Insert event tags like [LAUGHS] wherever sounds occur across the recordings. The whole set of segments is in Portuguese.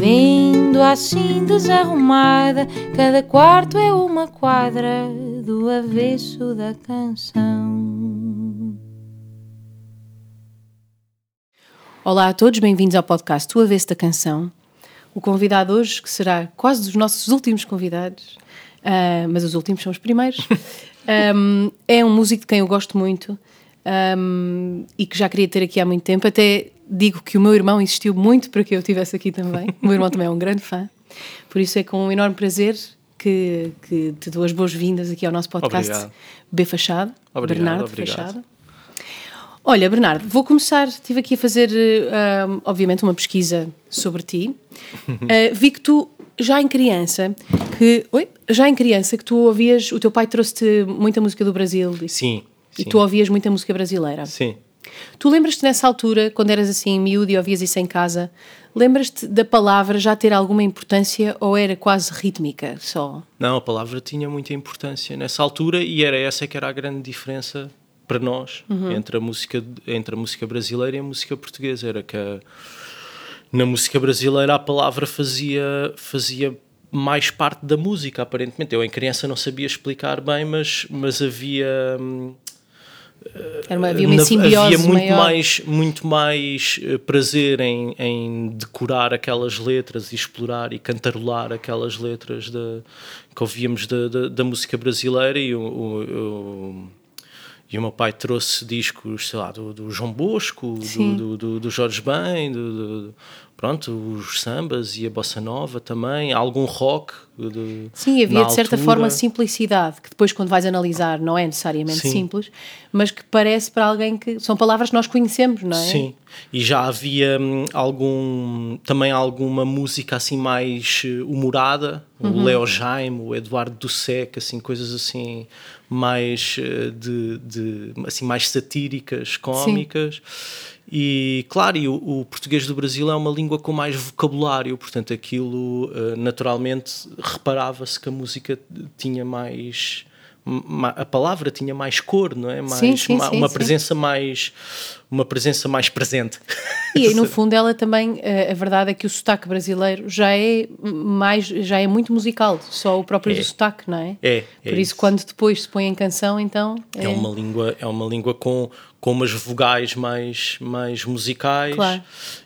Vendo assim desarrumada, cada quarto é uma quadra do avesso da canção. Olá a todos, bem-vindos ao podcast O Avesso da Canção. O convidado hoje, que será quase dos nossos últimos convidados, uh, mas os últimos são os primeiros, [LAUGHS] um, é um músico de quem eu gosto muito um, e que já queria ter aqui há muito tempo. Até digo que o meu irmão insistiu muito para que eu estivesse aqui também. O meu irmão também é um grande fã. Por isso é com um enorme prazer que, que te dou as boas-vindas aqui ao nosso podcast Obrigado. B Fachado, Obrigado, Bernardo obrigado. Fachado. Olha, Bernardo, vou começar. Estive aqui a fazer, um, obviamente, uma pesquisa sobre ti. Uh, [LAUGHS] vi que tu, já em criança, que. Oi? Já em criança, que tu ouvias. O teu pai trouxe-te muita música do Brasil. E, Sim. e sim, tu ouvias muita música brasileira. Sim. Tu lembras-te nessa altura, quando eras assim miúdo e ouvias isso em casa, lembras-te da palavra já ter alguma importância ou era quase rítmica só? Não, a palavra tinha muita importância nessa altura e era essa que era a grande diferença para nós Uhum. entre, a música, entre a música brasileira e a música portuguesa. Era que a- na música brasileira a palavra fazia, fazia mais parte da música, aparentemente. Eu em criança não sabia explicar bem, mas, mas havia. hum, uma, havia uma Na- simbiose havia muito maior. mais, muito mais eh, prazer em, em decorar aquelas letras e explorar e cantarolar aquelas letras da, que ouvíamos da, da, da música brasileira e o, o- o- e o meu pai trouxe discos, sei lá, do, do João Bosco, do, do, do, Jorge Ben, do- pronto, os sambas e a bossa nova também, algum rock. de- Sim, havia de certa altura. forma simplicidade, que depois, quando vais analisar, não é necessariamente Sim. simples, mas que parece para alguém que são palavras que nós conhecemos, não é? Sim, e já havia hum, algum também alguma música assim mais eh, humorada, Uhum. o Leo Jaime, o Eduardo Dussek, assim coisas assim mais eh, de, de assim mais satíricas, cómicas. E claro, e o, o português do Brasil é uma língua com mais vocabulário, portanto aquilo eh, naturalmente reparava-se que a música tinha mais ma- a palavra tinha mais cor, não é? Mais, Sim, sim, sim, uma presença mais uma presença mais presente. E aí, no [LAUGHS] fundo, ela também, eh, a verdade é que o sotaque brasileiro já é mais, já é muito musical, só o próprio É. sotaque, não é? É, é Por isso, isso. quando depois se põe em canção, então. É uma língua, é uma língua com, com umas vogais mais, mais musicais Claro.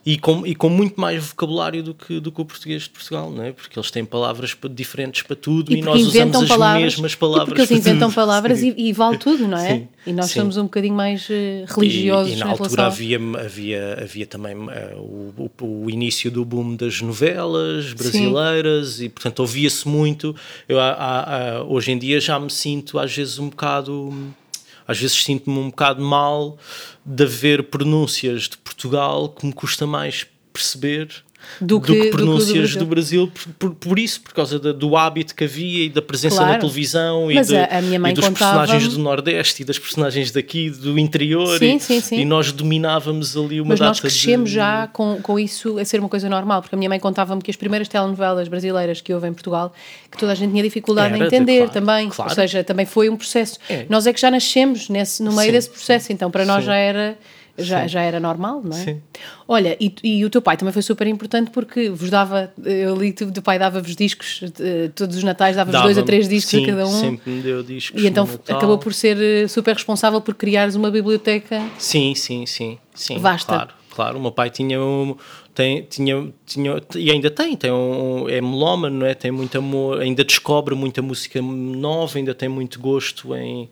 e, com, e com muito mais vocabulário do que, do que o português de Portugal, não é? Porque eles têm palavras pa- diferentes para tudo e, porque nós usamos as palavras, mesmas e palavras. porque eles inventam tudo. palavras e, e vale [LAUGHS] tudo, não é? Sim, E nós sim. somos um bocadinho mais eh, religiosos E, e na altura havia, havia, havia também eh, o, o, início do boom das novelas brasileiras e, portanto, ouvia-se muito. Eu, há- há- há- hoje em dia já me sinto, às vezes, um bocado. Às vezes sinto-me um bocado mal de haver pronúncias de Portugal que me custa mais perceber Do que- do que o do pronúncias do Brasil. Brasil, por, por- isso, por causa da- do hábito que havia e da presença Claro. na televisão e, de- a- a minha mãe e dos personagens do Nordeste e das personagens daqui do interior Sim, e, sim, sim. e nós dominávamos ali uma Mas data nós crescemos de... já com, com isso a ser uma coisa normal, porque a minha mãe contava-me que as primeiras telenovelas brasileiras que houve em Portugal, que toda a gente tinha dificuldade em Era, entender claro, também. claro. Ou seja, também foi um processo. É. Nós é que já nascemos nesse, no meio Sim. desse processo, então para nós Sim. já era. Já, já era normal, não é? Sim. Olha, e, e o teu pai também foi super importante porque vos dava, eu li que o teu pai dava-vos discos, eh, todos os natais dava-vos dois a três discos sim, a cada um. sempre me deu discos E então acabou por ser eh, super responsável por criares uma biblioteca. Sim, sim, sim, sim. Vasta. Claro, claro. O meu pai tinha um, tem, tinha, tinha e ainda tem, tem um, é melómano, não é? Tem muito amor, ainda descobre muita música nova, ainda tem muito gosto em,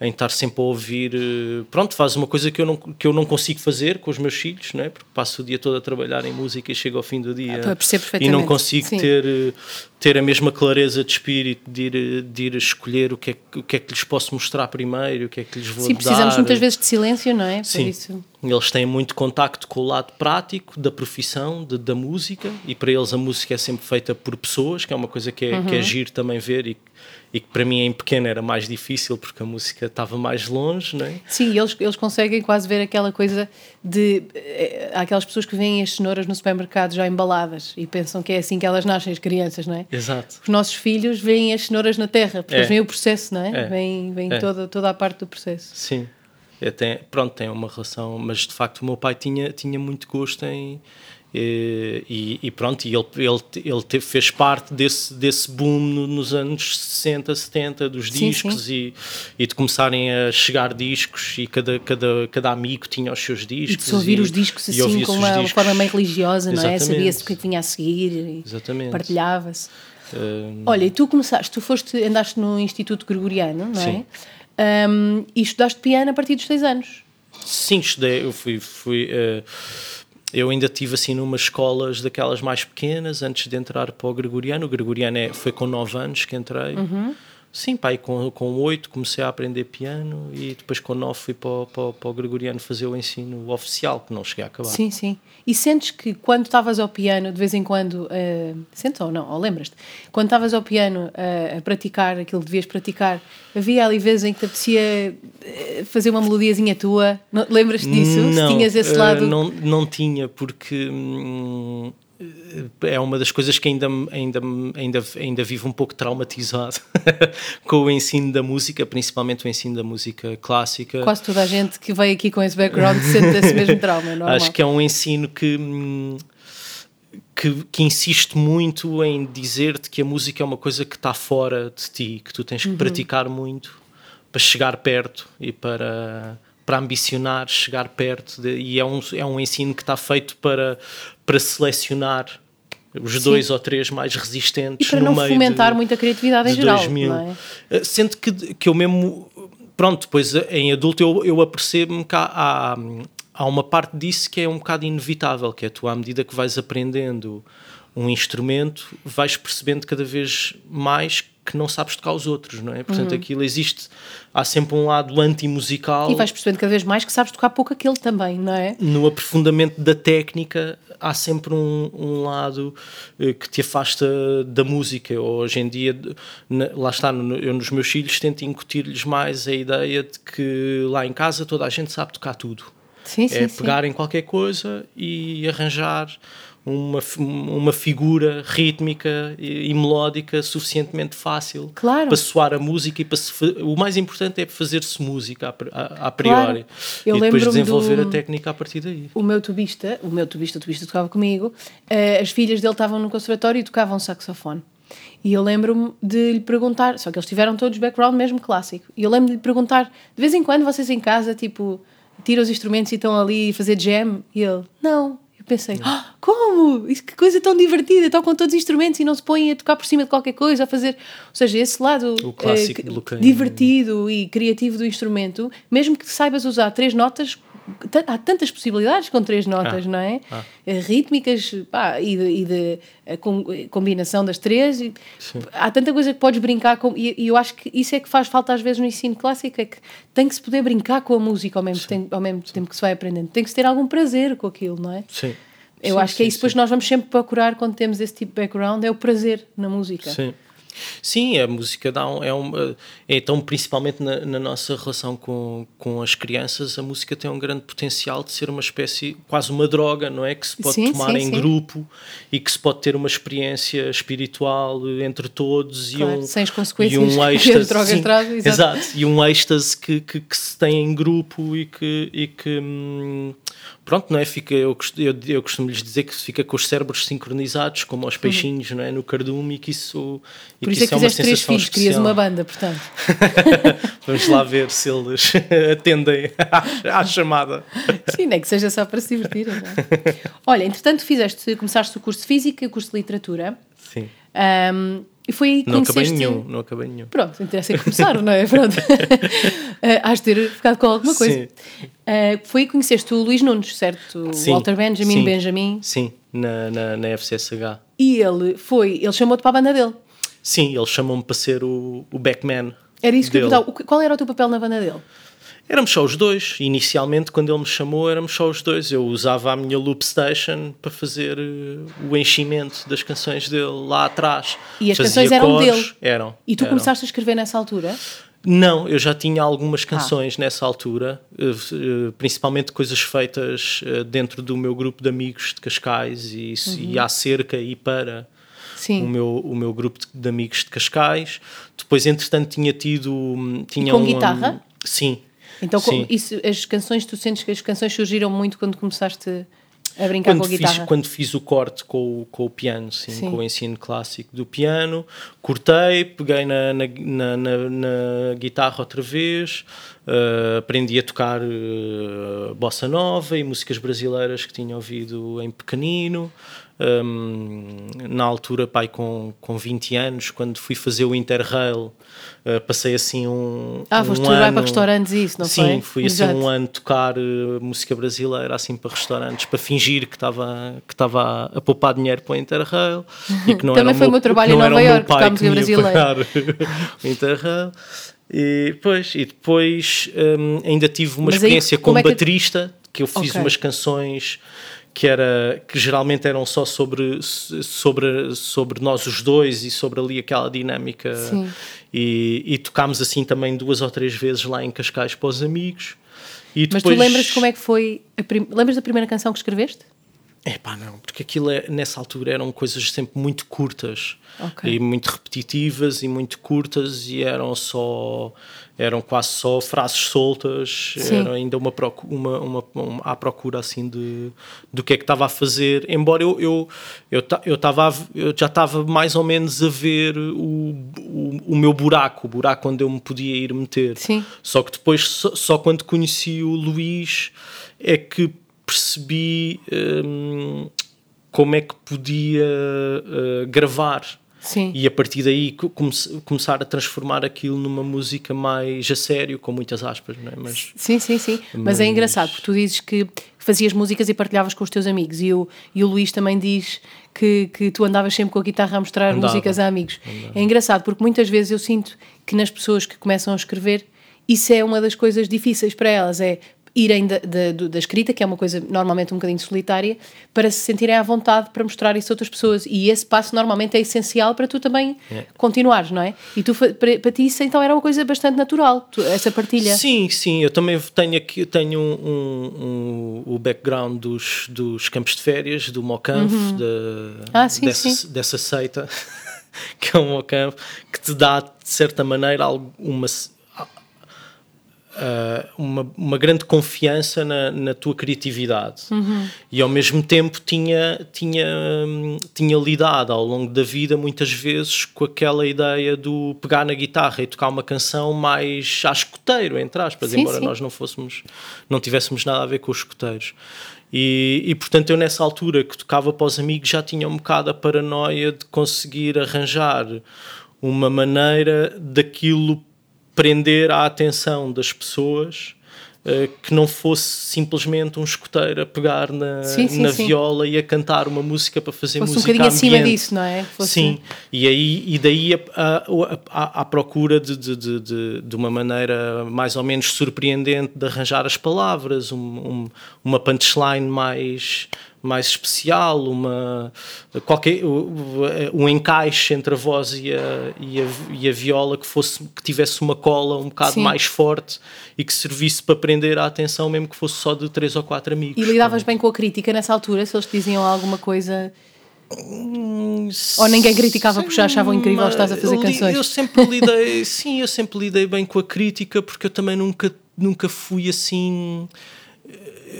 em estar sempre a ouvir. eh, Pronto, faz uma coisa que eu não que eu não consigo fazer com os meus filhos, não é? Porque passo o dia todo a trabalhar em música e chego ao fim do dia Ah, e não consigo Sim. ter eh, ter a mesma clareza de espírito de ir, eh, de ir escolher o que, é, que- o que é que lhes posso mostrar primeiro, o que é que lhes vou Sim, dar. precisamos muitas vezes de silêncio, não é? Por Sim. isso. Eles têm muito contacto com o lado prático da profissão, de, da música, e para eles a música é sempre feita por pessoas, que é uma coisa que é, uhum. que é giro também ver e, e que para mim em pequeno era mais difícil porque a música estava mais longe, não é? Sim, eles, eles conseguem quase ver aquela coisa de. Eh, há aquelas pessoas que veem as cenouras no supermercado já embaladas e pensam que é assim que elas nascem, as crianças, não é? Exato. Os nossos filhos veem as cenouras na terra, porque é. eles veem o processo, não é? é. Vêm, vêm é. toda, toda a parte do processo. Sim. É, pronto, tem uma relação, mas de facto o meu pai tinha, tinha muito gosto em. E, e pronto, e ele, ele, ele teve, fez parte desse, desse boom nos anos 60, 70 dos sim, discos sim. E, e de começarem a chegar discos e cada, cada, cada amigo tinha os seus discos. E de ouvir e, os discos assim com uma discos. forma meio religiosa, não é? Sabia-se o que vinha a seguir e partilhava-se. Uh, Olha, e tu começaste, tu foste, andaste no Instituto Gregoriano, não é? Sim. Um, e estudaste piano a partir dos 6 anos? Sim, estudei. Eu fui. fui uh, eu ainda tive assim numas escolas daquelas mais pequenas antes de entrar para o Gregoriano. O Gregoriano é, foi com 9 anos que entrei. Uhum. Sim, pai, com, com 8 comecei a aprender piano e depois com 9 fui para, para, para o Gregoriano fazer o ensino oficial, que não cheguei a acabar. Sim, sim. E sentes que quando estavas ao piano, de vez em quando, uh, sentes ou não, ou lembras-te, quando estavas ao piano uh, a praticar aquilo que devias praticar, havia ali vezes em que te apetecia uh, fazer uma melodiazinha tua? Lembras-te disso? Não, Se tinhas esse lado? não, não tinha, porque. Hum, é uma das coisas que ainda, ainda, ainda, ainda vivo um pouco traumatizado [LAUGHS] com o ensino da música, principalmente o ensino da música clássica. Quase toda a gente que veio aqui com esse background sente esse mesmo [LAUGHS] trauma, normal. Acho que é um ensino que, que, que insiste muito em dizer-te que a música é uma coisa que está fora de ti, que tu tens que uhum. praticar muito para chegar perto e para para ambicionar chegar perto de, e é um, é um ensino que está feito para, para selecionar os Sim. dois ou três mais resistentes e para no não meio fomentar de, muita criatividade em geral 2000. É? Eh, sendo que, que eu mesmo pronto, depois eh, em adulto eu, eu apercebo-me que há, há, há uma parte disso que é um bocado inevitável que é tu à medida que vais aprendendo um instrumento vais percebendo cada vez mais que não sabes tocar os outros, não é? Portanto, uhum. aquilo existe, há sempre um lado anti-musical. E vais percebendo cada vez mais que sabes tocar pouco aquele também, não é? No aprofundamento da técnica, há sempre um, um lado eh, que te afasta da música. Hoje em dia, na, lá está, no, eu nos meus filhos tento incutir-lhes mais a ideia de que lá em casa toda a gente sabe tocar tudo. Sim, é sim, pegar sim. em qualquer coisa e arranjar uma, uma figura rítmica e, e, melódica suficientemente fácil claro. para soar a música e para se, o mais importante é fazer-se música a, a, a priori claro. e depois desenvolver do, a técnica a partir daí. O meu tubista, o meu tubista, o tubista tocava comigo, uh, as filhas dele estavam no conservatório e tocavam saxofone. E eu lembro-me de lhe perguntar, só que eles tiveram todos background mesmo clássico, e eu lembro de lhe perguntar, de vez em quando vocês em casa, tipo, tiram os instrumentos e estão ali a fazer jam? E ele, não pensei, ah, como? Isso, que coisa tão divertida, tocam todos os instrumentos e não se põem a tocar por cima de qualquer coisa, a fazer. Ou seja, esse lado eh, divertido e criativo do instrumento, mesmo que saibas usar três notas, há tantas possibilidades com três notas, ah, não é? Ah. Eh, rítmicas pá, e de, e de a combinação das três. E, há tanta coisa que podes brincar com. E, e, eu acho que isso é que faz falta às vezes no ensino clássico: é que tem que se poder brincar com a música ao mesmo, tempo, ao mesmo tempo que se vai aprendendo. Tem que se ter algum prazer com aquilo, não é? Sim. Eu sim, acho que é isso. Depois nós vamos sempre procurar quando temos esse tipo de background: é o prazer na música. Sim. Sim, a música dá um, é uma. Então, principalmente na, na, nossa relação com, com as crianças, a música tem um grande potencial de ser uma espécie, quase uma droga, não é? Que se pode sim, tomar sim, em sim. grupo e que se pode ter uma experiência espiritual entre todos claro, e um. Sem as consequências e um êxtase, droga sim, exato. exato. E um êxtase que, que, que, se tem em grupo e que. E que hum, pronto, não é? Fica, eu, eu, eu costumo lhes dizer que fica com os cérebros sincronizados, como aos peixinhos, não é? No cardume e que isso. E Por isso é que, que fizeste é três filhos, especial. querias uma banda, portanto. [LAUGHS] Vamos lá ver se eles [LAUGHS] atendem à, à, chamada. Sim, nem que seja só para se divertir. É? Olha, entretanto, fizeste, começaste o curso de Física e o curso de Literatura. Sim. Um, e foi aí que Não acabei nenhum, não acabei nenhum. Pronto, interessa é começar, não é? Pronto. [LAUGHS] uh, has de ter ficado com alguma coisa. Sim. Uh, foi aí que conheceste o Luís Nunes, certo? Sim. Walter Benjamin, Sim. Benjamin. Sim, na, na, na FCSH. E ele foi, ele chamou-te para a banda dele. Sim, eles chamam-me para ser o, o backman. Era isso que dele. eu perguntava. Qual era o teu papel na banda dele? Éramos só os dois. Inicialmente, quando ele me chamou, éramos só os dois. Eu usava a minha loop station para fazer uh, o enchimento das canções dele lá atrás. E as Fazia canções eram cores. dele? Eram. E tu eram. começaste a escrever nessa altura? Não, eu já tinha algumas Ah. canções nessa altura, eh, eh, principalmente coisas feitas eh, dentro do meu grupo de amigos de Cascais e, Uhum. e acerca e para Sim. o meu, o meu grupo de, amigos de Cascais. Depois, entretanto, tinha tido. hum, Tinha com um, guitarra? Sim. Então, com- isso, as canções, tu sentes que as canções surgiram muito quando começaste a brincar Quando com a fiz, guitarra? quando fiz o corte com, o- com o piano, sim, Sim. com o ensino clássico do piano, cortei, peguei na, na, na, na- guitarra outra vez, eh, aprendi a tocar eh, bossa nova e músicas brasileiras que tinha ouvido em pequenino. Hum, na altura, pai, com, com 20 anos, quando fui fazer o Interrail, eh, passei assim um. Ah, um foste vai ano, para restaurantes e isso, não Sim, foi? fui assim Exato. um ano tocar eh, música brasileira assim para restaurantes para fingir que estava que estava a poupar dinheiro para o Interrail e que não Também foi o meu trabalho em Nova Iorque, tocar música brasileira. [LAUGHS] o Interrail e depois e depois hum, ainda tive uma Mas aí, experiência como como é que- baterista que eu fiz Ok. umas canções que era que geralmente eram só sobre sobre sobre nós os dois e sobre ali aquela dinâmica Sim. e, e tocámos assim também duas ou três vezes lá em Cascais para os amigos e Mas depois tu lembras como é que foi. A prim... Lembras da primeira canção que escreveste? É pá, não, porque aquilo é, nessa altura eram coisas sempre muito curtas Ok. e muito repetitivas e muito curtas e eram só eram quase só frases soltas, Sim. era ainda uma, uma, uma, uma à procura assim de do que é que estava a fazer, embora eu eu, eu, eu, tava eu já estava mais ou menos a ver o, o, o meu buraco, o buraco onde eu me podia ir meter. Sim. Só que depois, só, só quando conheci o Luís, é que percebi hum, como é que podia uh, gravar. Sim. E a partir daí co- come- começar a transformar aquilo numa música mais a sério, com muitas aspas, não é? Mas Sim, sim, sim. Mas, é Mas- engraçado, porque tu dizes que fazias músicas e partilhavas com os teus amigos. E o, e o Luís também diz que, que tu andavas sempre com a guitarra a mostrar Andava. músicas a amigos. É engraçado, porque muitas vezes eu sinto que nas pessoas que começam a escrever, isso é uma das coisas difíceis para elas, é irem da, da, da escrita, que é uma coisa normalmente um bocadinho solitária, para se sentirem à vontade para mostrar isso a outras pessoas. E esse passo normalmente é essencial para tu também É. continuares, não é? E tu, para, para ti isso então era uma coisa bastante natural, tu- essa partilha. Sim, sim, eu também tenho aqui tenho um, um- um- o background dos, dos campos de férias, do Mocamp, de- Ah, sim, dessa, sim. dessa seita, [LAUGHS] que é o Mocamp, que te dá, de certa maneira, alguma, ah, uma, uma grande confiança na, na tua criatividade e ao mesmo tempo tinha, tinha, hum, tinha lidado ao longo da vida muitas vezes com aquela ideia do pegar na guitarra e tocar uma canção mais a escoteiro, entre aspas, Sim, embora sim. nós não fôssemos, não tivéssemos nada a ver com os escoteiros. E, e portanto eu nessa altura que tocava para os amigos já tinha um bocado a paranoia de conseguir arranjar uma maneira daquilo prender a atenção das pessoas eh, que não fosse simplesmente um escoteiro a pegar na, Sim, sim, na sim. viola e a cantar uma música para fazer Fosse um música bocadinho acima ambiente. disso, não é? Fosse- Sim, e, aí, e daí a, a, a- a procura de, de, de, de, de uma maneira mais ou menos surpreendente de arranjar as palavras, um, um- uma punchline mais, mais especial, uma, qualquer, um encaixe entre a voz e a, e a, e a viola que, fosse, que tivesse uma cola um bocado Sim. mais forte e que servisse para prender a atenção, mesmo que fosse só de três ou quatro amigos. E lidavas bem com a crítica nessa altura, se eles te diziam alguma coisa. Ou ninguém criticava porque já achavam incrível estás a fazer canções? Eu sempre lidei, [LAUGHS] sim, eu sempre lidei bem com a crítica porque eu também nunca, nunca fui assim.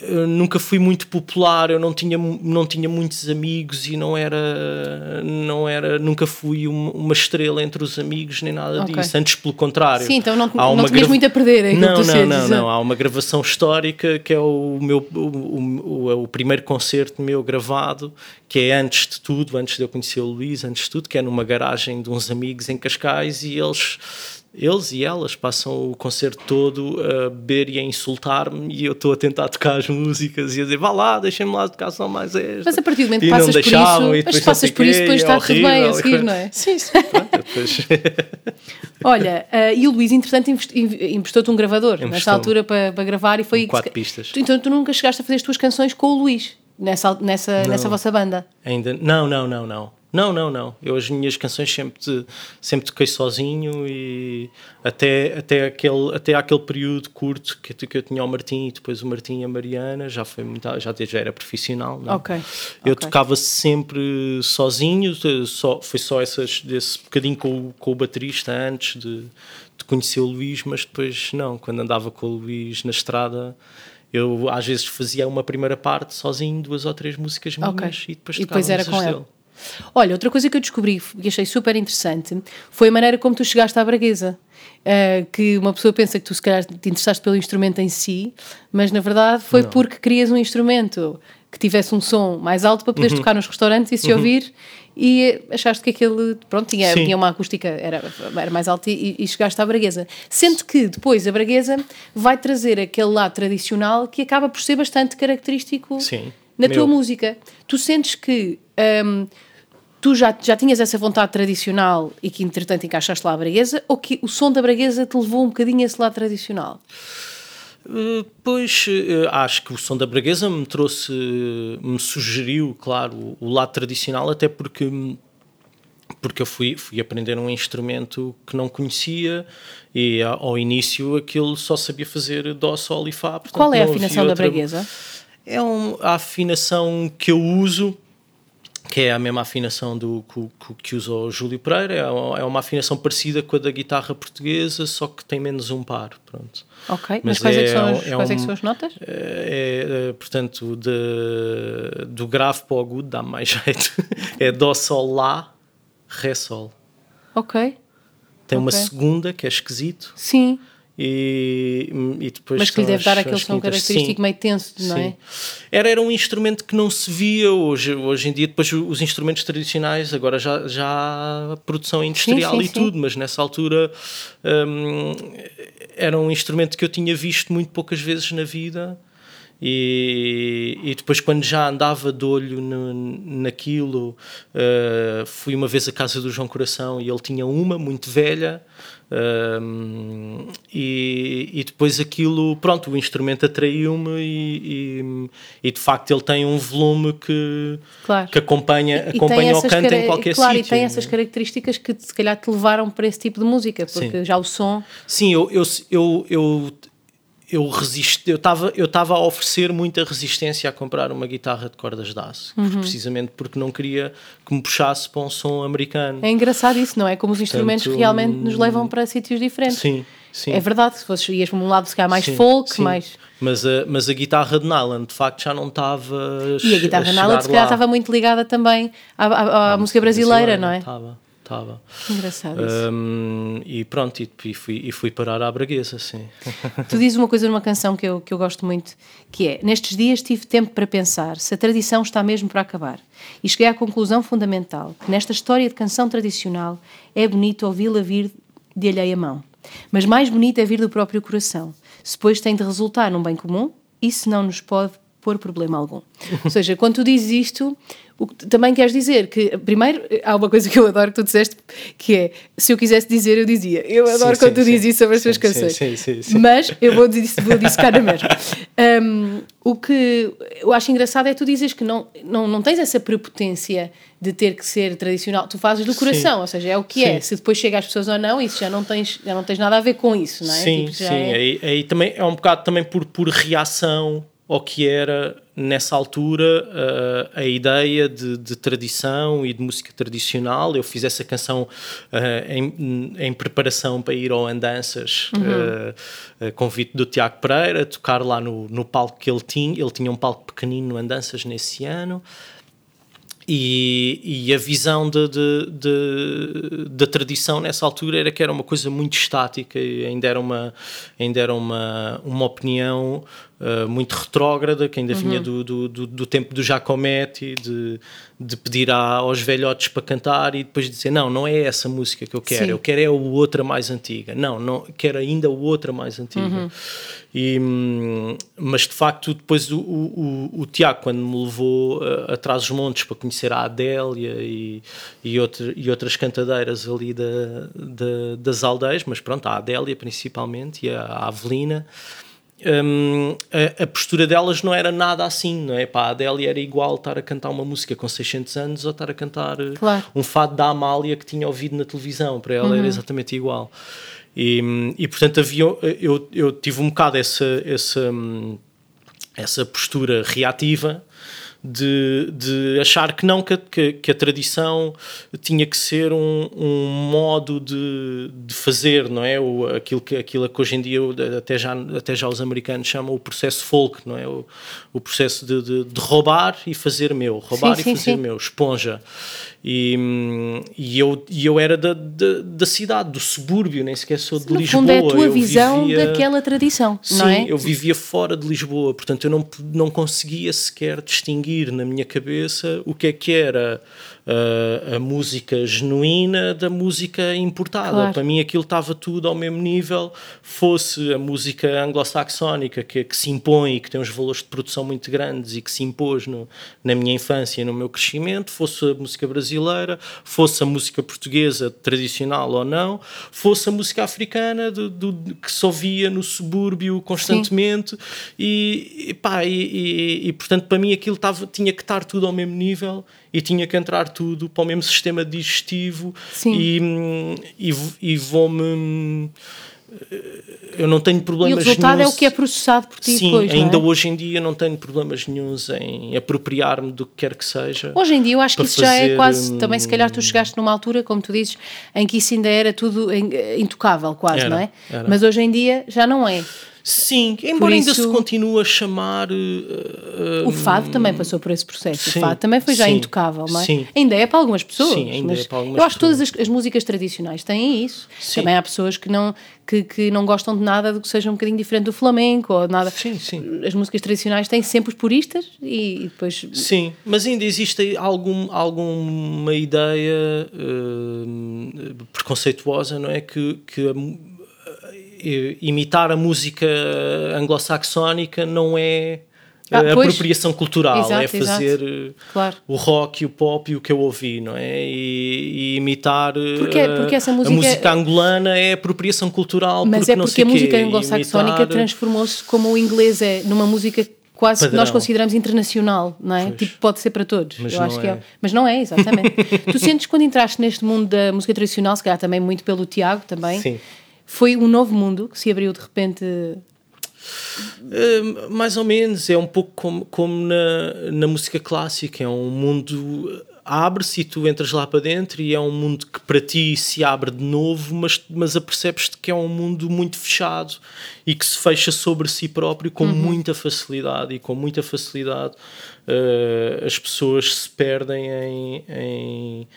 Eu nunca fui muito popular, eu não tinha, não tinha muitos amigos e não era, não era nunca fui uma, estrela entre os amigos nem nada Ok. disso, antes pelo contrário. Sim, então não- Há não uma tinhas grava- muito a perder, é não, não, não, dizer. não, há uma gravação histórica que é o meu o, o, o, o primeiro concerto meu gravado, que é antes de tudo, antes de eu conhecer o Luís, antes de tudo, que é numa garagem de uns amigos em Cascais e eles eles e elas passam o concerto todo a beber e a insultar-me e eu estou a tentar tocar as músicas e a dizer vá lá, deixem-me lá tocar só mais esta. Mas a partir do momento que passas por isso, mas passas por isso, depois está tudo bem a seguir, não é? [LAUGHS] Sim, sim. depois... [LAUGHS] Olha, uh, e o Luís, entretanto, emprestou-te um gravador nessa altura para, para gravar e foi. Quatro pistas. Então tu nunca chegaste a fazer as tuas canções com o Luís nessa, nessa, nessa vossa banda? Ainda não, não, não, não. Não, não, não. Eu as minhas canções sempre, sempre toquei sozinho e até, até, aquele, até aquele período curto que, que eu tinha o Martim e depois o Martim e a Mariana, já foi muito, já, já era profissional. Não? É? Ok. Eu okay. tocava sempre sozinho, só, foi só essas, desse bocadinho com, com o baterista antes de, de conhecer o Luís, mas depois não, quando andava com o Luís na estrada eu às vezes fazia uma primeira parte sozinho, duas ou três músicas minhas okay. e depois, e depois era com ele. Olha, outra coisa que eu descobri e achei super interessante foi a maneira como tu chegaste à braguesa. Uh, que uma pessoa pensa que tu se calhar te interessaste pelo instrumento em si, mas na verdade foi Não. porque querias um instrumento que tivesse um som mais alto para poderes uhum. tocar nos restaurantes e se uhum. ouvir e achaste que aquele, pronto, tinha, tinha uma acústica, era, era mais alto e, e, chegaste à braguesa. Sendo que depois a braguesa vai trazer aquele lado tradicional que acaba por ser bastante característico Sim, na meu. tua música. Tu sentes que um, tu já, já tinhas essa vontade tradicional e que entretanto encaixaste lá a braguesa ou que o som da braguesa te levou um bocadinho a esse lado tradicional? Uh, pois uh, acho que o som da braguesa me trouxe, me sugeriu, claro, o, o, lado tradicional, até porque porque eu fui, fui aprender um instrumento que não conhecia e ao início aquilo só sabia fazer Dó, Sol e Fá. Qual é a afinação da braguesa? É um, a afinação que eu uso que é a mesma afinação do que, que usou o Júlio Pereira, é, é uma afinação parecida com a da guitarra portuguesa, só que tem menos um par, pronto. Ok, mas, mas quais, é, é, são, as, é quais um, é são as notas? É, é, portanto, de, do grave para o agudo dá mais [LAUGHS] jeito. É Dó, Sol, Lá, Ré, Sol. Ok. Tem okay. uma segunda que é esquisito. Sim. E, e depois Mas que lhe deve dar aquele som característico sim, meio tenso, não sim. é? Era, era um instrumento que não se via hoje. Hoje em dia, depois os instrumentos tradicionais, agora já, já produção industrial sim, e tudo, mas nessa altura um, era um instrumento que eu tinha visto muito poucas vezes na vida. E, e depois, quando já andava de olho no, naquilo, uh, fui uma vez à casa do João Coração e ele tinha uma muito velha, um, e, e, depois aquilo, pronto, o instrumento atraiu-me e, e, e, de facto ele tem um volume que, claro. que acompanha, acompanha o canto em qualquer claro, sítio. Claro, e tem essas características que se calhar te levaram para esse tipo de música, porque Sim. já o som. Sim, eu, eu, eu, eu eu resisti, eu estava eu estava a oferecer muita resistência a comprar uma guitarra de cordas de aço, uhum. precisamente porque não queria que me puxasse para um som americano. É engraçado isso, não é? Como os Portanto, instrumentos realmente nos levam para sítios diferentes. Sim, sim. É verdade, se fosse ias para um lado se calhar mais sim, folk, sim. mais mas a, mas a guitarra de Nylon de facto já não estava E a guitarra de Nylon se calhar estava muito ligada também à, à, à música brasileira, brasileira, não é? Estava estava. Engraçado isso. Um, e pronto, e, e, fui, e fui parar à braguesa, sim. Tu dizes uma coisa numa canção que eu, que eu gosto muito, que é, nestes dias tive tempo para pensar se a tradição está mesmo para acabar. E cheguei à conclusão fundamental, que nesta história de canção tradicional é bonito ouvi-la vir de alheia mão. Mas mais bonito é vir do próprio coração. Se depois tem de resultar num bem comum, isso não nos pode pôr problema algum. Ou seja, quando tu dizes isto, o que também queres dizer que, primeiro, há uma coisa que eu adoro que tu disseste, que é, se eu quisesse dizer, eu dizia. Eu adoro sim, quando sim, tu dizes isso sobre as tuas canções. Sim, Mas eu vou dizer, vou [LAUGHS] dissecar na mesma. Um, o que eu acho engraçado é tu dizes que não, não, não tens essa prepotência de ter que ser tradicional. Tu fazes do coração, ou seja, é o que é. Se depois chega às pessoas ou não, isso já não tens, já não tens nada a ver com isso, não é? Sim, tipo, sim. É... Aí, aí também é um bocado também por, por reação ao que era nessa altura uh, a ideia de, de, tradição e de música tradicional. Eu fiz essa canção uh, em, em, preparação para ir ao Andanças, uhum. uh, convite do Tiago Pereira, tocar lá no, no palco que ele tinha. Ele tinha um palco pequenino no Andanças nesse ano. E, e, a visão da tradição nessa altura era que era uma coisa muito estática e ainda era uma, ainda era uma, uma opinião uh, muito retrógrada, que ainda uhum. vinha do, do, do, do, tempo do Giacometti, de, de pedir a, aos velhotes para cantar e depois dizer: Não, não é essa música que eu quero, Sim. eu quero é a outra mais antiga. Não, não quero ainda a outra mais antiga. Uhum. E, mas de facto, depois o, o, o, Tiago, quando me levou uh, atrás dos montes para conhecer a Adélia e, e, outra, e outras cantadeiras ali da, da, das aldeias, mas pronto, a Adélia principalmente e a, a Avelina um, a, a, postura delas não era nada assim, não é? Pá, a Adélia era igual estar a cantar uma música com 600 anos ou estar a cantar eh, claro. um fado da Amália que tinha ouvido na televisão, para ela uhum. era exatamente igual. E, e portanto havia, eu, eu tive um bocado essa, essa, hum, essa postura reativa de, de achar que não, que, que, a tradição tinha que ser um, um modo de, de fazer, não é? O, aquilo, que, aquilo que hoje em dia até já, até já os americanos chamam o processo folk, não é? O, o processo de, de, de roubar e fazer meu, roubar sim, e sim, fazer sim. meu, esponja. E, e, eu, e eu era da, da, da, cidade, do subúrbio, nem sequer sou de no Lisboa. Fundo é a tua eu visão vivia, daquela tradição, sim, não é? eu vivia fora de Lisboa, portanto eu não, não conseguia sequer distinguir na minha cabeça o que é que era uh, a música genuína da música importada. Claro. Para mim aquilo estava tudo ao mesmo nível, fosse a música anglo-saxónica que, que, se impõe e que tem uns valores de produção muito grandes e que se impôs no, na minha infância e no meu crescimento, fosse a música brasileira, fosse a música portuguesa tradicional ou não, fosse a música africana do, do que se ouvia no subúrbio constantemente e, e, pá, e, e, e, portanto para mim aquilo tava, tinha que estar tudo ao mesmo nível e tinha que entrar tudo para o mesmo sistema digestivo Sim. e, e, e vou-me eu não tenho problemas E o resultado nenhums. é o que é processado por ti Sim, depois, ainda é? hoje em dia não tenho problemas nenhums em apropriar-me do que quer que seja. Hoje em dia eu acho que isso já é quase, hum, também se calhar tu chegaste numa altura, como tu dizes, em que isso ainda era tudo intocável quase, era, não é? Era. Mas hoje em dia já não é. Sim, embora isso, ainda se continue a chamar. Uh, o fado também passou por esse processo. Sim, o fado também foi já sim, intocável, não é? Sim. Ainda é para algumas pessoas. Sim, ainda é para algumas Eu acho que todas as, as, músicas tradicionais têm isso. Sim. Também há pessoas que não, que, que não gostam de nada do que seja um bocadinho diferente do flamenco ou nada. Sim, sim. As músicas tradicionais têm sempre os puristas e, e depois. Sim, mas ainda existe algum, alguma ideia uh, preconceituosa, não é? Que, que a, imitar a música anglo-saxónica não é ah, apropriação cultural, exato, é fazer eh, claro. o rock e o pop e o que eu ouvi, não é? E, e imitar porque, a, porque essa música, a música angolana é apropriação cultural. Mas porque é porque a música anglo-saxónica transformou-se como o inglês é numa música quase Padrão. que nós consideramos internacional, não é? Pois. Tipo, pode ser para todos. Mas eu acho que é. é. Mas não é, exatamente. [LAUGHS] tu sentes quando entraste neste mundo da música tradicional, se calhar também muito pelo Tiago também. Sim foi um novo mundo que se abriu de repente? Uh, mais ou menos, é um pouco como, como na, na música clássica, é um mundo abre-se e tu entras lá para dentro e é um mundo que para ti se abre de novo, mas, mas apercebes-te que é um mundo muito fechado e que se fecha sobre si próprio com uhum. muita facilidade e com muita facilidade uh, as pessoas se perdem em, em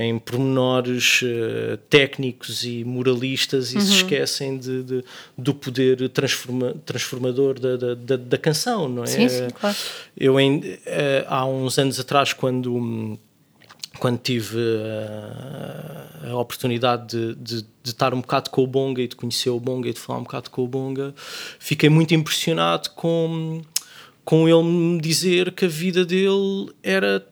em pormenores uh, técnicos e moralistas e uhum. se esquecem de, de, do poder transforma, transformador da, da, da, canção, não é? Sim, sim, claro. Eu em, uh, há uns anos atrás, quando quando tive uh, a oportunidade de, de, de, estar um bocado com o Bonga e de conhecer o Bonga e de falar um bocado com o Bonga, fiquei muito impressionado com, com ele me dizer que a vida dele era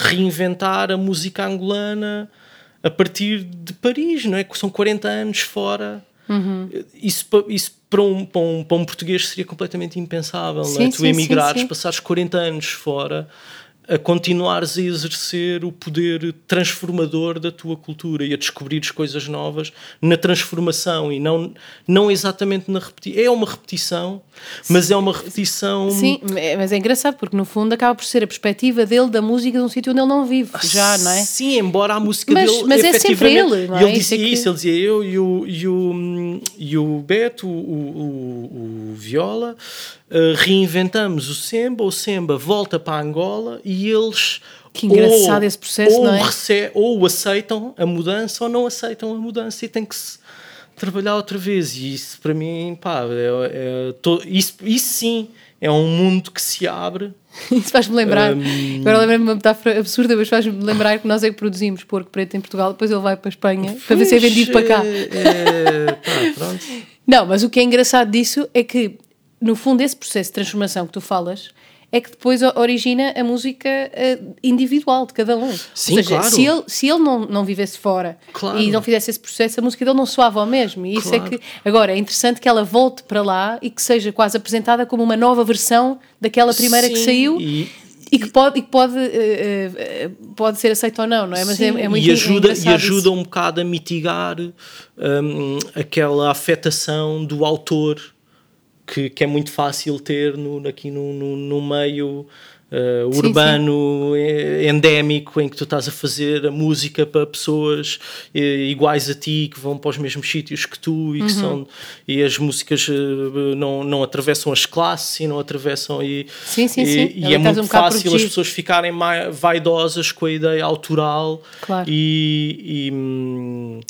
reinventar a música angolana a partir de Paris, não é? Que são 40 anos fora. Uhum. Isso, isso para, um, para, um, para um português seria completamente impensável, sim, não é? Tu emigrares, passares 40 anos fora a continuares a exercer o poder transformador da tua cultura e a descobrires coisas novas na transformação e não, não exatamente na repetição. É uma repetição, mas é uma repetição. Sim, é, mas é engraçado porque no fundo acaba por ser a perspectiva dele da música de um sítio onde ele não vive, já, não é? Sim, embora a música mas, dele. Mas é sempre ele, não é? Ele dizia isso, que... ele dizia eu e o, e o, e o Beto, o, o, o Viola uh, reinventamos o Semba, o Semba volta para Angola e eles. Que engraçado ou, esse processo, ou é? Rece ou aceitam a mudança ou não aceitam a mudança e tem que se trabalhar outra vez. E isso para mim, pá, é, é, tô, isso, isso sim é um mundo que se abre. [LAUGHS] Isso faz-me lembrar. Um... Agora lembro-me uma metáfora absurda, mas faz-me lembrar que nós é que produzimos porco preto em Portugal, depois ele vai para a Espanha para ver se é vendido para cá. É, pá, pronto. [LAUGHS] Não, mas o que é engraçado disso é que, no fundo, esse processo de transformação que tu falas é que depois origina a música uh, individual de cada um. Sim, Ou seja, claro. se ele, se ele não, não vivesse fora claro. e não fizesse esse processo, a música dele não soava ao mesmo. E isso é claro. é que. Agora, é interessante que ela volte para lá e que seja quase apresentada como uma nova versão daquela primeira Sim, que saiu. E, e que pode, e que pode, uh, uh, pode ser aceito ou não, não é? Mas é, é, muito e ajuda, e ajuda isso. um bocado a mitigar um, aquela afetação do autor que, que é muito fácil ter no, aqui no, no, no meio uh, urbano, sim, sim. endémico, em que tu estás a fazer a música para pessoas uh, iguais a ti, que vão para os mesmos sítios que tu e, que uhum. são, e as músicas uh, não, não atravessam as classes e não atravessam. E, sim, sim, sim. e, e é muito um fácil as pessoas ficarem mais vaidosas com a ideia autoral claro. e, e hum,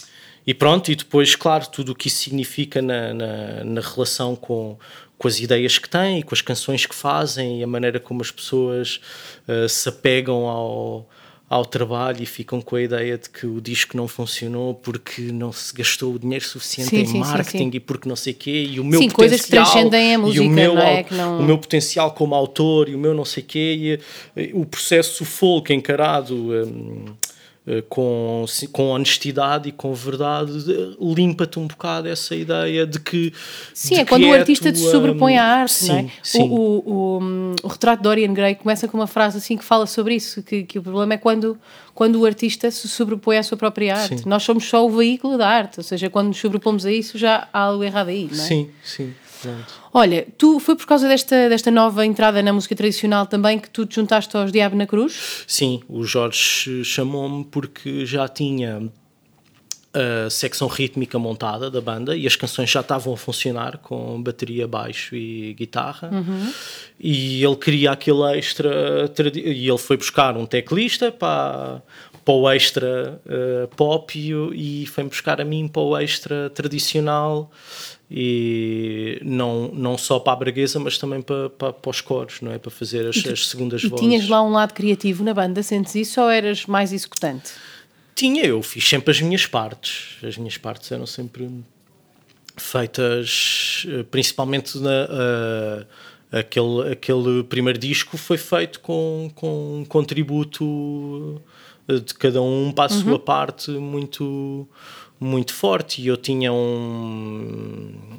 e pronto, e depois, claro, tudo o que isso significa na, na, na relação com, com as ideias que têm, com as canções que fazem e a maneira como as pessoas uh, se apegam ao, ao trabalho e ficam com a ideia de que o disco não funcionou porque não se gastou o dinheiro suficiente sim, em sim, marketing sim, e porque não sei o quê e o meu sim, potencial coisas que transcendem a música, e o meu, não é? Não... o meu potencial como autor e o meu não sei o quê e, o processo folk encarado um, eh, com, com honestidade e com verdade, limpa-te um bocado essa ideia de que. Sim, de é quando que o é artista te sobrepõe à arte, sim, não é? Sim. O, o, o, o, retrato de Dorian Gray começa com uma frase assim que fala sobre isso: que, que o problema é quando, quando o artista se sobrepõe à sua própria arte. Sim. Nós somos só o veículo da arte, ou seja, quando nos sobrepomos a isso já há algo errado aí, não é? Sim, sim. Olha, tu foi por causa desta, desta nova entrada na música tradicional também que tu te juntaste aos Diabo na Cruz? Sim, o Jorge chamou-me porque já tinha a secção rítmica montada da banda e as canções já estavam a funcionar com bateria, baixo e guitarra. Uhum. E ele queria aquele extra. E ele foi buscar um teclista para, para o extra uh, pop e, e foi buscar a mim para o extra tradicional e não, não só para a braguesa, mas também para, para, para os coros, não é? Para fazer as, tu, as segundas vozes. tinhas lá um lado criativo na banda, sentes isso ou eras mais executante? Tinha, eu fiz sempre as minhas partes. As minhas partes eram sempre feitas, eh, principalmente na... Uh, aquele, aquele primeiro disco foi feito com, com um contributo de cada um para a uhum. sua parte muito muito forte e eu tinha um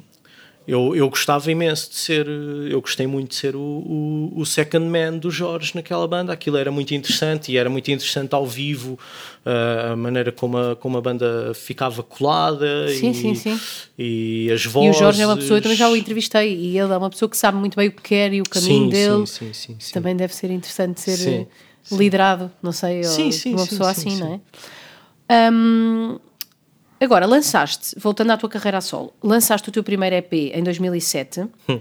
eu, eu gostava imenso de ser eu gostei muito de ser o, o, o, second man do Jorge naquela banda aquilo era muito interessante e era muito interessante ao vivo uh, a maneira como a, como a banda ficava colada sim, e, sim, sim. e as vozes e o Jorge é uma pessoa, eu também já o entrevistei e ele é uma pessoa que sabe muito bem o que quer e o caminho sim, dele sim, sim, sim, também deve ser interessante ser sim, liderado não sei, sim, sim, uma pessoa sim, assim, sim. não é? Um, Agora, lançaste, voltando à tua carreira a solo, lançaste o teu primeiro EP em 2007. Hum.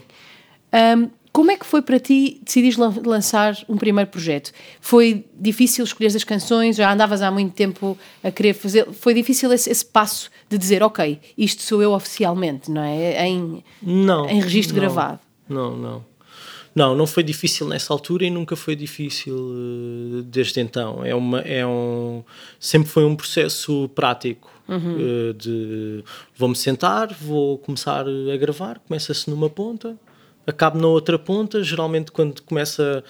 Um, como é que foi para ti decidir lançar um primeiro projeto? Foi difícil escolher as canções? Já andavas há muito tempo a querer fazer? Foi difícil esse, esse passo de dizer, ok, isto sou eu oficialmente, não é? Em, não, em registro não, gravado. Não, não. Não, não foi difícil nessa altura e nunca foi difícil uh, desde então. É uma, é um, sempre foi um processo prático. Uhum. Uh, de vou-me sentar, vou começar a gravar, começa-se numa ponta, acabo na outra ponta. Geralmente, quando começa,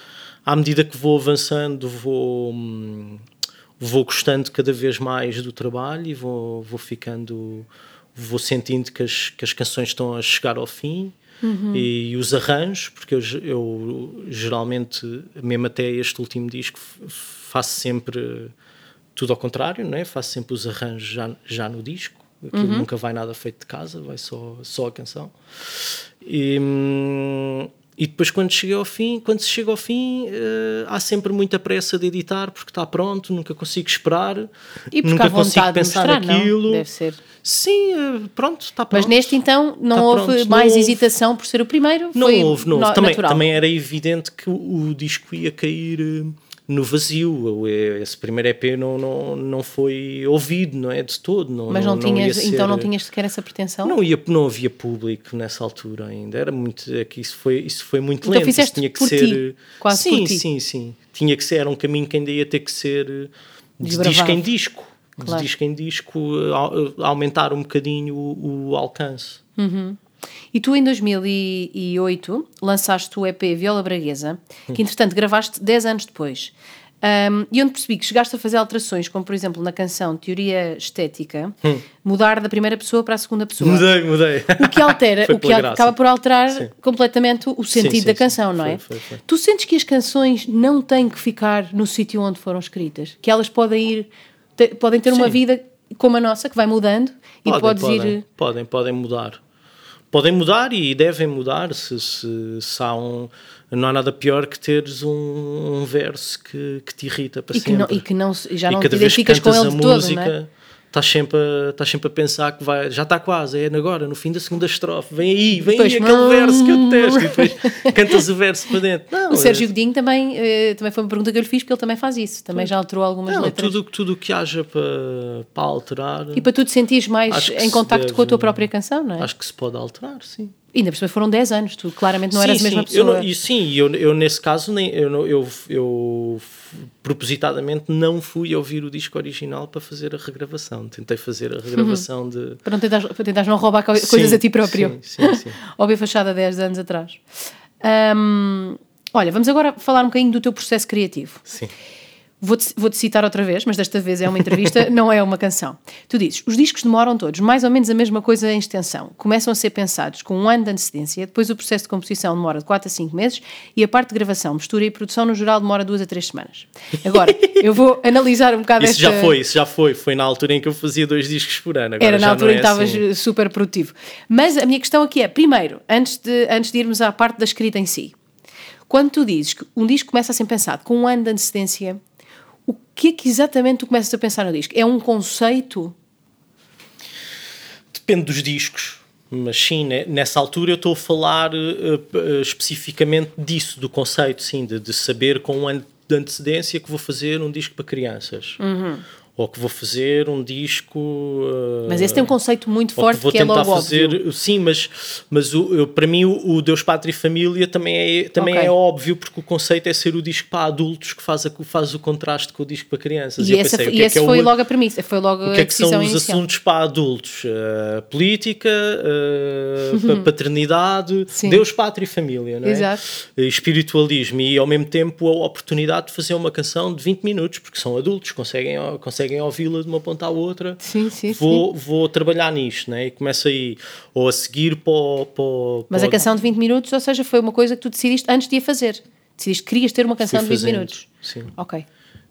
à medida que vou avançando, vou, hum, vou gostando cada vez mais do trabalho e vou, vou ficando, vou sentindo que as, que as canções estão a chegar ao fim Uhum. E, e, os arranjos, porque eu, eu, geralmente, mesmo até este último disco, faço sempre tudo ao contrário, não é? faço sempre os arranjos já, já no disco. Aquilo uhum. nunca vai nada feito de casa, vai só, só a canção. E, hum, e depois, quando chega ao fim, quando se chega ao fim, uh, há sempre muita pressa de editar porque está pronto, nunca consigo esperar, e nunca consigo pensar mostrar, naquilo. Não? Deve ser. Sim, uh, pronto, está pronto. Mas neste então não está houve pronto. mais não hesitação por ser o primeiro? Não Foi houve, não houve. Também, natural. também era evidente que o, o disco ia cair. Uh, no vazio. Esse primeiro EP não, não, não foi ouvido, não é? De todo. Não, Mas não, não tinhas, ia ser- então não tinhas sequer essa pretensão? Não, ia, não havia público nessa altura ainda. Era muito. É que isso foi, isso foi muito Então lento. Isso fizeste tinha que por ser. ti, quase sim, ti. sim, sim. Tinha que ser. Era um caminho que ainda ia ter que ser de disco em disco. Claro. De disco em disco, au- aumentar um bocadinho o, o alcance. E tu, em 2008, lançaste o EP Viola Braguesa, Hum. que entretanto gravaste 10 anos depois. Um, e onde percebi que chegaste a fazer alterações, como por exemplo na canção Teoria Estética, mudar da primeira pessoa para a segunda pessoa. Hum. Mudei, mudei. O que altera, [LAUGHS] o que al- acaba por alterar Sim. completamente o sentido sim, da sim. canção, não é? Foi, foi, foi. Tu sentes que as canções não têm que ficar no sítio onde foram escritas? Que elas podem ir, te- podem ter uma vida como a nossa, que vai mudando e Podem, podes podem, ir. podem, podem mudar. Podem mudar e devem mudar se, se, se há um. Não há nada pior que teres um, um verso que, que te irrita para E que, sempre. não, e que não, já e não te cada vez que identificas com cantas ele a de todo, música, não é? Estás sempre, a, estás sempre a pensar que vai, já está quase, é agora, no fim da segunda estrofe, vem aí, vem Depois, aí aquele verso que eu detesto, e depois [LAUGHS] cantas o verso para dentro. Não, O Sérgio é- Godinho também, eh, também foi uma pergunta que eu lhe fiz, porque ele também faz isso. Também já alterou algumas não, letras. tudo tudo o que haja para, para alterar, E para tu te sentires mais em contacto com a tua deve- própria canção, não é? acho que se pode alterar, sim. Ainda por cima foram 10 anos, tu claramente não sim, eras a mesma sim. Eu pessoa. não- e sim, eu, eu nesse caso nem, eu, não- eu, eu propositadamente não fui ouvir o disco original para fazer a regravação. Tentei fazer a regravação de. Para não tentares, para tentares não roubar co- coisas Sim, a ti próprio. Sim, sim, sim. [LAUGHS] Óbvio fachada 10 anos atrás. Hum, olha, vamos agora falar um bocadinho do teu processo criativo. sim. Vou-te vou-te citar outra vez, mas desta vez é uma entrevista, não é uma canção. Tu dizes: os discos demoram todos mais ou menos a mesma coisa em extensão. Começam a ser pensados com um ano de antecedência, depois o processo de composição demora de 4 a 5 meses e a parte de gravação, mistura e produção no geral demora 2 a 3 semanas. Agora, eu vou analisar um bocado Isso esta... já foi, isso já foi. Foi na altura em que eu fazia dois discos por ano. Agora Era na altura não em que é estavas assim. super produtivo. Mas a minha questão aqui é: primeiro, antes de, antes de irmos à parte da escrita em si, quando tu dizes que um disco começa a ser pensado com um ano de antecedência, o que é que exatamente tu começas a pensar no disco? É um conceito? Depende dos discos. Mas sim, né, nessa altura eu estou a falar eh, especificamente disso, do conceito, sim, de, de saber com um ano de antecedência que vou fazer um disco para crianças. Uhum. Ou que vou fazer um disco. eh, Mas esse tem um conceito muito forte vou que é tentar logo fazer, óbvio. sim, mas, mas o, eu- para mim o, o Deus, Pátria e Família também, é, também Ok. é óbvio, porque o conceito é ser o disco para adultos que faz, a, faz o contraste com o disco para crianças. E, eu essa, pensei, o e que é esse que é o foi outro? logo a premissa, foi logo O que é que são os inicial. assuntos para adultos? Uh, política, uh, pa- paternidade, Sim. Deus, pátria e família, não é? Exato. Espiritualismo e ao mesmo tempo a oportunidade de fazer uma canção de 20 minutos, porque são adultos, conseguem, conseguem ouvi-la de uma ponta à outra. Sim, sim, vou, vou trabalhar nisto, né? E começo aí, ou a seguir para o. para Mas para a canção de 20 minutos, ou seja, foi uma coisa que tu decidiste antes de a fazer. Decidiste que querias ter uma canção de 20 fazendo, minutos. Sim. Ok,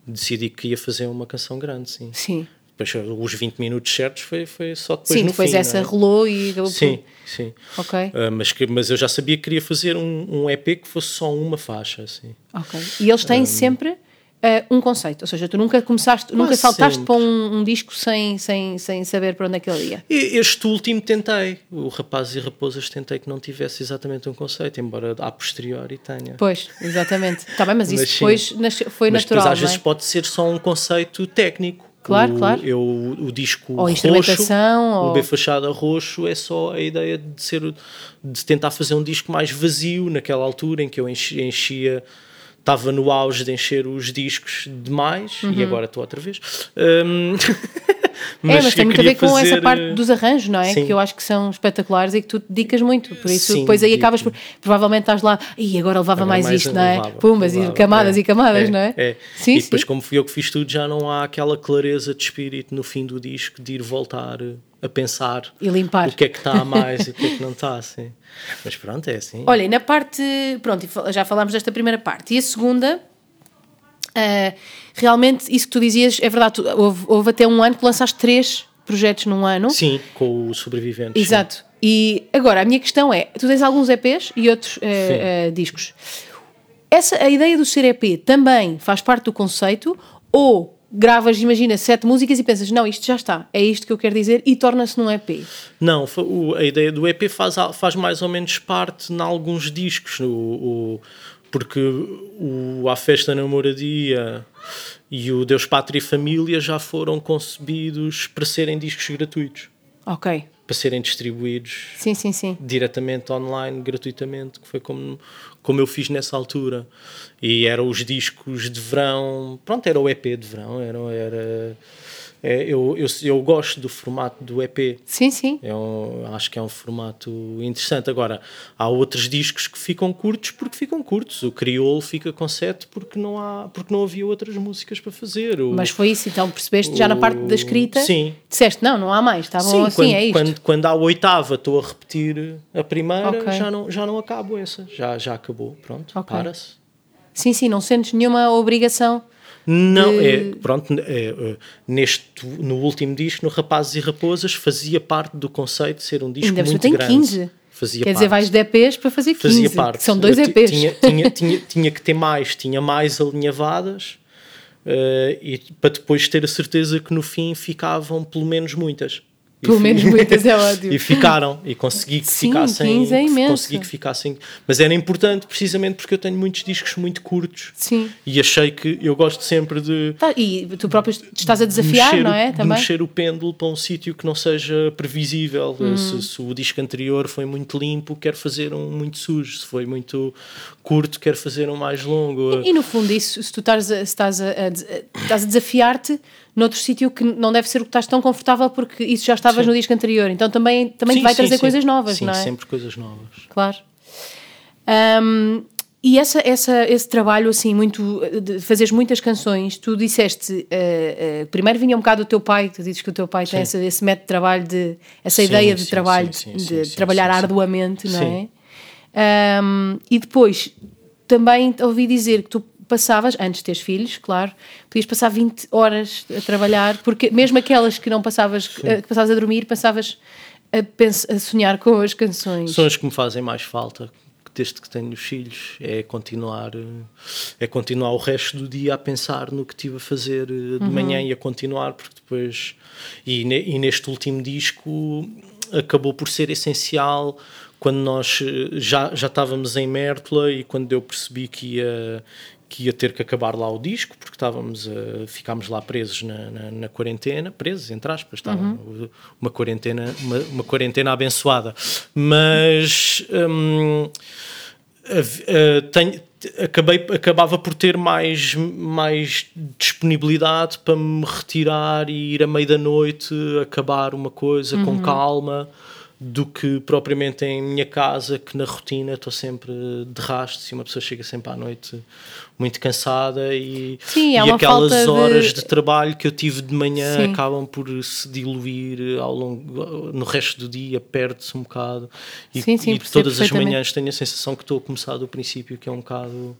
Decidi que ia fazer uma canção grande, sim. sim. Depois, os 20 minutos certos foi, foi só depois sim, no depois fim, essa é? rolou e Sim, sim. Ok, Ah, mas, que, mas eu já sabia que queria fazer um, um EP que fosse só uma faixa, assim. ok. E eles têm sempre eh, um conceito, ou seja, tu nunca começaste, nunca saltaste sempre. para um, um disco sem, sem, sem saber para onde é que ele ia. Este último tentei, o Rapazes e Raposas tentei que não tivesse exatamente um conceito, embora a posteriori tenha. Pois, exatamente. Está bem, mas isso Mas depois nasce- foi mas natural, depois às é? vezes pode ser só um conceito técnico. Claro, o, claro. Eu, o disco Ou roxo, instrumentação, ou- o B fachada roxo é só a ideia de ser de tentar fazer um disco mais vazio naquela altura em que eu enchi- enchia estava no auge de encher os discos demais Uhum. e agora estou outra vez. [LAUGHS] Hum, é, mas tem muito a ver com essa fazer, parte eh, dos arranjos, não é? sim. Que eu acho que são espetaculares e que tu te dedicas muito. Por isso, Sim, depois aí dedico. acabas por. Provavelmente estás lá, e agora levava Agora mais, mais isto, não é? levava, Pumas e levava. camadas É, e camadas, não é? É. Sim, e depois, sim. como fui eu que fiz tudo, já não há aquela clareza de espírito no fim do disco de ir voltar eh, a pensar E limpar. o que é que está a mais e o que é que não está. Assim. Mas pronto, é assim. Olha, e na parte. Pronto, e já falámos desta primeira parte. E a segunda. Ah, realmente, isso que tu dizias é verdade. tu- houve, houve até um ano que lançaste três projetos num ano. Sim, com o sobrevivente. Exato. E agora, a minha questão é: tu tens alguns EPs e outros Sim. eh, discos. Essa, a ideia do ser EP também faz parte do conceito? Ou gravas, imagina, sete músicas e pensas, não, isto já está, é isto que eu quero dizer, e torna-se num EP? Não, a ideia do EP faz, faz mais ou menos parte em alguns discos. O, o, porque o A Festa na Moradia e o Deus, Pátria e Família já foram concebidos para serem discos gratuitos. Ok. Para serem distribuídos sim, sim, sim. diretamente online, gratuitamente, que foi como, como eu fiz nessa altura. E eram os discos de verão, pronto, era o EP de verão, era, era é, eu, eu, eu, gosto do formato do EP. Sim, sim. É um, acho que é um formato interessante. Agora, há outros discos que ficam curtos porque ficam curtos. O Crioulo fica com 7 porque não, há, porque não havia outras músicas para fazer. O, Mas foi isso, então percebeste o, já na parte da escrita? Sim. Disseste, não, não há mais, estavam sim, assim, quando, é isto. Quando, quando há a oitava estou a repetir a primeira, okay. já, não, já não acabo essa. Já, já acabou, pronto, okay. para-se. Sim, sim, não sentes nenhuma obrigação não, é, pronto, é, é, neste, no último disco, no Rapazes e Raposas, fazia parte do conceito de ser um disco Ainda muito grande. 15. Fazia Quer parte. dizer, vais de EPs para fazer 15. Fazia parte. São dois EPs. Tinha, tinha, tinha, tinha, que ter mais, tinha mais alinhavadas uh, e para depois ter a certeza que no fim ficavam pelo menos muitas. Pelo menos muitas é ótimo. [LAUGHS] e ficaram, e consegui que Sim, ficassem. É imenso. consegui que ficassem. Mas era importante precisamente porque eu tenho muitos discos muito curtos. Sim. E achei que eu gosto sempre de. Tá, e tu próprio estás a desafiar, mexer, não é? Também? De mexer o pêndulo para um sítio que não seja previsível. Hum. Se, se, o disco anterior foi muito limpo, quero fazer um muito sujo. Se foi muito curto, quero fazer um mais longo. E, e no fundo, isso, se tu estás a, estás a, a, estás a desafiar-te noutro sítio que não deve ser o que estás tão confortável porque isso já estavas sim. no disco anterior. Então também, também sim, te vai sim, trazer coisas novas, sim, não é? sempre coisas novas. Claro. Um, e essa, essa, esse trabalho, assim, muito, de fazeres muitas canções, tu disseste, uh, uh, primeiro vinha um bocado o teu pai, tu dizes que o teu pai tem esse, esse método de trabalho, de, essa ideia de trabalho, de, de trabalhar arduamente, não é? Um, e depois, também ouvi dizer que tu passavas, antes de teres filhos, claro, podias passar 20 horas a trabalhar, porque mesmo aquelas que não passavas, que passavas a dormir, passavas a, a, sonhar com as canções. São as que me fazem mais falta desde que tenho os filhos é continuar é continuar o resto do dia a pensar no que tive a fazer eh, de uhum. manhã e a continuar porque depois e, ne, e neste último disco acabou por ser essencial quando nós eh, já, já estávamos em Mértola e quando eu percebi que ia, que ia ter que acabar lá o disco, porque estávamos a, ficámos lá presos na, na, na quarentena, presos, entre aspas, estava uhum. uma quarentena, uma, uma, quarentena abençoada. Mas hum, tenho, acabei, acabava por ter mais, mais disponibilidade para me retirar e ir à meia da noite, acabar uma coisa uhum. com calma do que propriamente em minha casa, que na rotina estou sempre de rastro e uma pessoa chega sempre à noite muito cansada e, Sim, e aquelas horas de... de... trabalho que eu tive de manhã Sim. acabam por se diluir ao longo no resto do dia, perde-se um bocado e, sim, sim, e todas as manhãs tenho a sensação que estou a começar do princípio, que é um bocado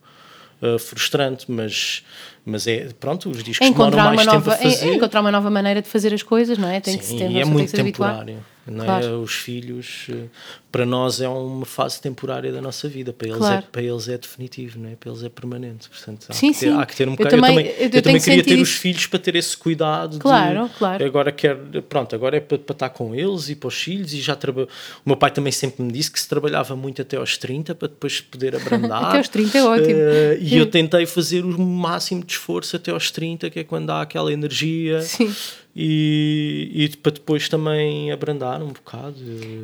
uh, frustrante, mas mas é, pronto, os discos encontrar demoram mais tempo a fazer. É, é encontrar uma nova maneira de fazer as coisas, não é? Tem Sim, que se ter, e é muito temporário. Não é? Claro. Os filhos, eh, para nós, é uma fase temporária da nossa vida. Para eles, é, claro. é, para eles é definitivo, não é? Para eles é permanente. Portanto, há, sim, que, ter, sim. há que ter um bocado. Eu também, eu também, eu eu também queria ter isso. os filhos para ter esse cuidado. Claro, de, claro. Agora quero, pronto, agora é para, para estar com eles e para os filhos. E já traba... O meu pai também sempre me disse que se trabalhava muito até aos 30 para depois poder abrandar. [LAUGHS] até aos 30 é ótimo. Uh, e eu tentei fazer o máximo de esforço até aos 30, que é quando há aquela energia. Sim. E, e para depois também abrandar um bocado.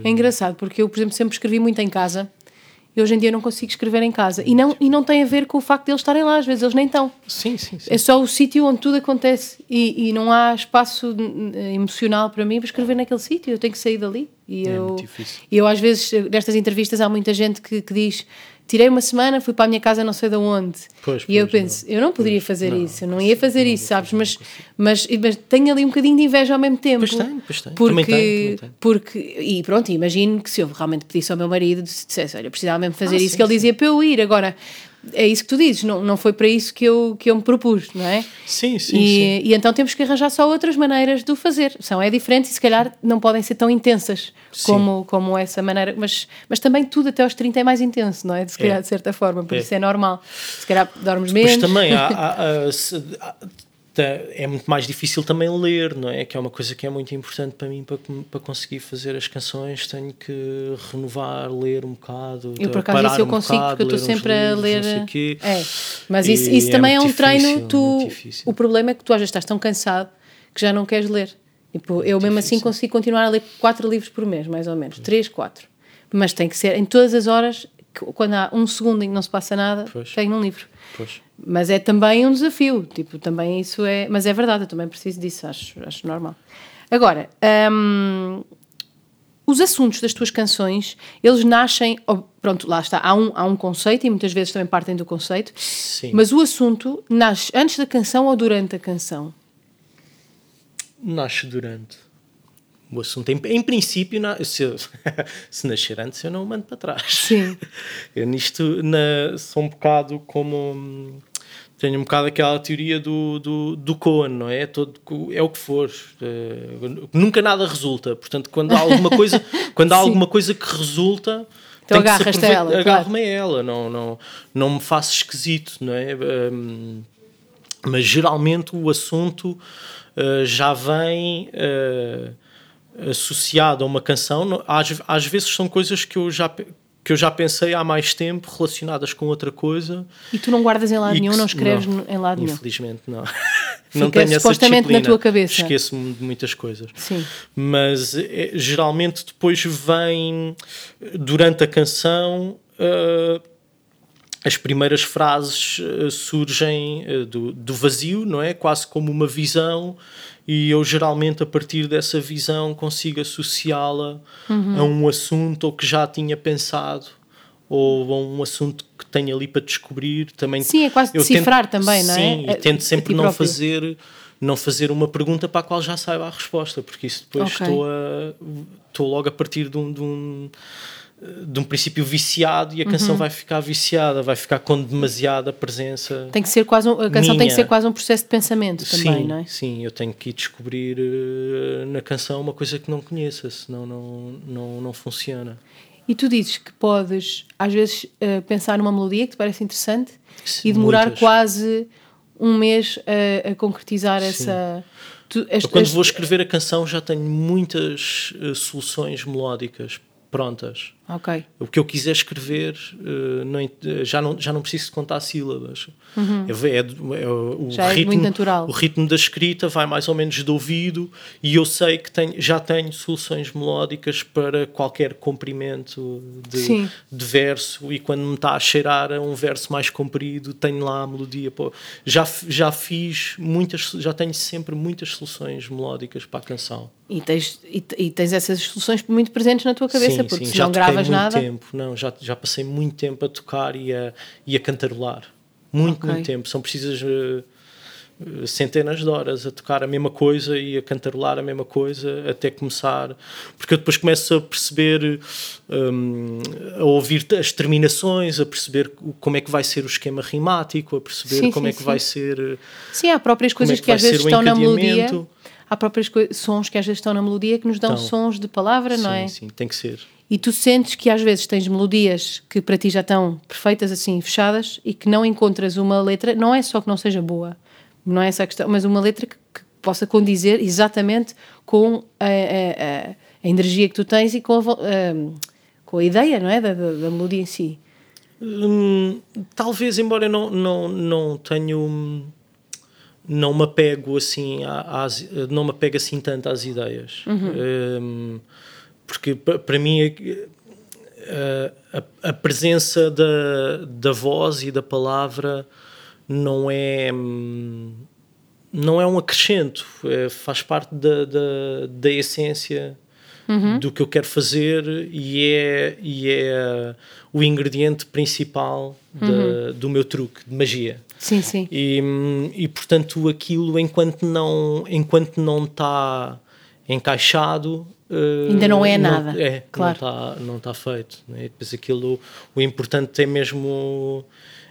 É engraçado, porque eu, por exemplo, sempre escrevi muito em casa e hoje em dia não consigo escrever em casa. E não, e não tem a ver com o facto de eles estarem lá, às vezes eles nem estão. Sim, sim, sim. É só o sítio onde tudo acontece e, e não há espaço emocional para mim para escrever naquele sítio. Eu tenho que sair dali. E é eu, difícil. E eu, às vezes, nestas entrevistas, há muita gente que, que diz tirei uma semana, fui para a minha casa não sei de onde. Pois, e eu penso, não. eu não poderia pois, fazer não, isso, eu não ia fazer não, isso, sabes? Mas, mas, mas tenho ali um bocadinho de inveja ao mesmo tempo. Pois tem, pois tem. Porque, também tem, também porque, e pronto, imagino que se eu realmente pedisse ao meu marido, dissesse, olha, precisava mesmo fazer ah, isso, sim, que ele sim. dizia para eu ir. Agora, é isso que tu dizes, não, não foi para isso que eu, que eu me propus, não é? Sim, sim e, sim. e então temos que arranjar só outras maneiras de o fazer. São é diferente e se calhar não podem ser tão intensas como, como essa maneira, mas, mas também tudo até aos 30 é mais intenso, não é? Se calhar, é. de certa forma, por é. isso é normal. Se calhar dormes menos. Mas também há, há, há, [LAUGHS] é muito mais difícil também ler, não é? Que é uma coisa que é muito importante para mim para, para conseguir fazer as canções. Tenho que renovar, ler um bocado. Eu por acaso isso eu um consigo bocado, porque eu estou sempre livros, a ler. É, mas isso, isso é também é um difícil, treino. Tu, o problema é que tu às vezes estás tão cansado que já não queres ler. Tipo, eu mesmo assim consigo continuar a ler quatro livros por mês, mais ou menos, três, quatro. Mas tem que ser em todas as horas, quando há um segundo em que não se passa nada, pois. tenho um livro. Pois. Mas é também um desafio, tipo, também isso é. Mas é verdade, eu também preciso disso, acho, acho normal. Agora, hum, os assuntos das tuas canções, eles nascem. Pronto, lá está, há um, há um conceito e muitas vezes também partem do conceito. Sim. Mas o assunto nasce antes da canção ou durante a canção? Nasce durante o assunto. Em, em princípio, na, se, eu, [LAUGHS] se nascer antes, eu não o mando para trás. Sim. [LAUGHS] Eu nisto na, sou um bocado como. Tenho um bocado aquela teoria do, do, do Cohen, não é? Todo, é o que for. Uh, nunca nada resulta. Portanto, quando há alguma coisa, [LAUGHS] quando há alguma coisa que resulta. Então agarras-te a ela. Agarro-me claro. a ela, não, não, não me faço esquisito, não é? Um, mas geralmente o assunto uh, já vem. Uh, associado a uma canção, às, às vezes são coisas que eu já que eu já pensei há mais tempo relacionadas com outra coisa. E tu não guardas em lado nenhum, que, não escreves não, em lado nenhum? Infelizmente não. [LAUGHS] não tenho essa supostamente na tua cabeça. Esqueço-me de muitas coisas. Sim. Mas é, geralmente depois vem, durante a canção, uh, as primeiras frases uh, surgem uh, do, do vazio, não é? Quase como uma visão e eu geralmente a partir dessa visão consigo associá-la uhum. a um assunto ou que já tinha pensado ou a um assunto que tenho ali para descobrir também sim é quase decifrar tento, também não é sim e tento sempre não fazer não fazer uma pergunta para a qual já saiba a resposta porque isso depois okay. estou a estou logo a partir de um, de um de um princípio viciado e a canção uhum. vai ficar viciada, vai ficar com demasiada presença. Tem que ser quase um, a canção minha. tem que ser quase um processo de pensamento também, sim, não é? Sim, eu tenho que ir descobrir uh, na canção uma coisa que não conheça, senão não, não, não funciona. E tu dizes que podes, às vezes, uh, pensar numa melodia que te parece interessante sim, e demorar muitas. quase um mês a, a concretizar sim. essa. Tu, as, quando as... vou escrever a canção já tenho muitas uh, soluções melódicas prontas. Ok. O que eu quiser escrever, uh, não, já, não, já não preciso contar sílabas. Uhum. É, é, é, o, já ritmo, é muito natural. O ritmo da escrita vai mais ou menos de ouvido e eu sei que tenho, já tenho soluções melódicas para qualquer comprimento de, de, verso e quando me está a cheirar a um verso mais comprido, tenho lá a melodia. Pô, já, já fiz muitas, já tenho sempre muitas soluções melódicas para a canção. E tens, e, e tens essas soluções muito presentes na tua cabeça, sim, porque sim, se não gravas nada. Tempo, não, já, já passei muito tempo a tocar e a, e a cantarolar. Muito, okay. muito tempo. São precisas uh, centenas de horas a tocar a mesma coisa e a cantarolar a mesma coisa até começar. Porque eu depois começo a perceber, um, a ouvir as terminações, a perceber como é que vai ser o esquema rimático, a perceber sim, como sim, é que sim. vai ser. Eh, sim, há próprias coisas é que, que às vezes estão na melodia há próprios sons que às vezes estão na melodia que nos dão então, sons de palavra, sim, não é? Sim, tem que ser. E tu sentes que às vezes tens melodias que para ti já estão perfeitas, assim, fechadas, e que não encontras uma letra, não é só que não seja boa, não é essa a questão, mas uma letra que, que possa condizer exatamente com a, a, a, energia que tu tens e com a, com a ideia, não é? Da, da, da melodia em si. Hum, talvez, embora eu não, não, não tenho não me apego assim às, não me apego assim tanto às ideias uhum. um, porque para mim a, a, a, presença da, da voz e da palavra não é não é um acrescento é, faz parte da, da, da essência uhum. do que eu quero fazer e é, e é o ingrediente principal uhum. do meu truque de magia Sim, sim. E, e portanto aquilo enquanto não enquanto não está encaixado uh, ainda não é nada. Não, é, claro. não está não tá feito. Né? Depois aquilo o importante é mesmo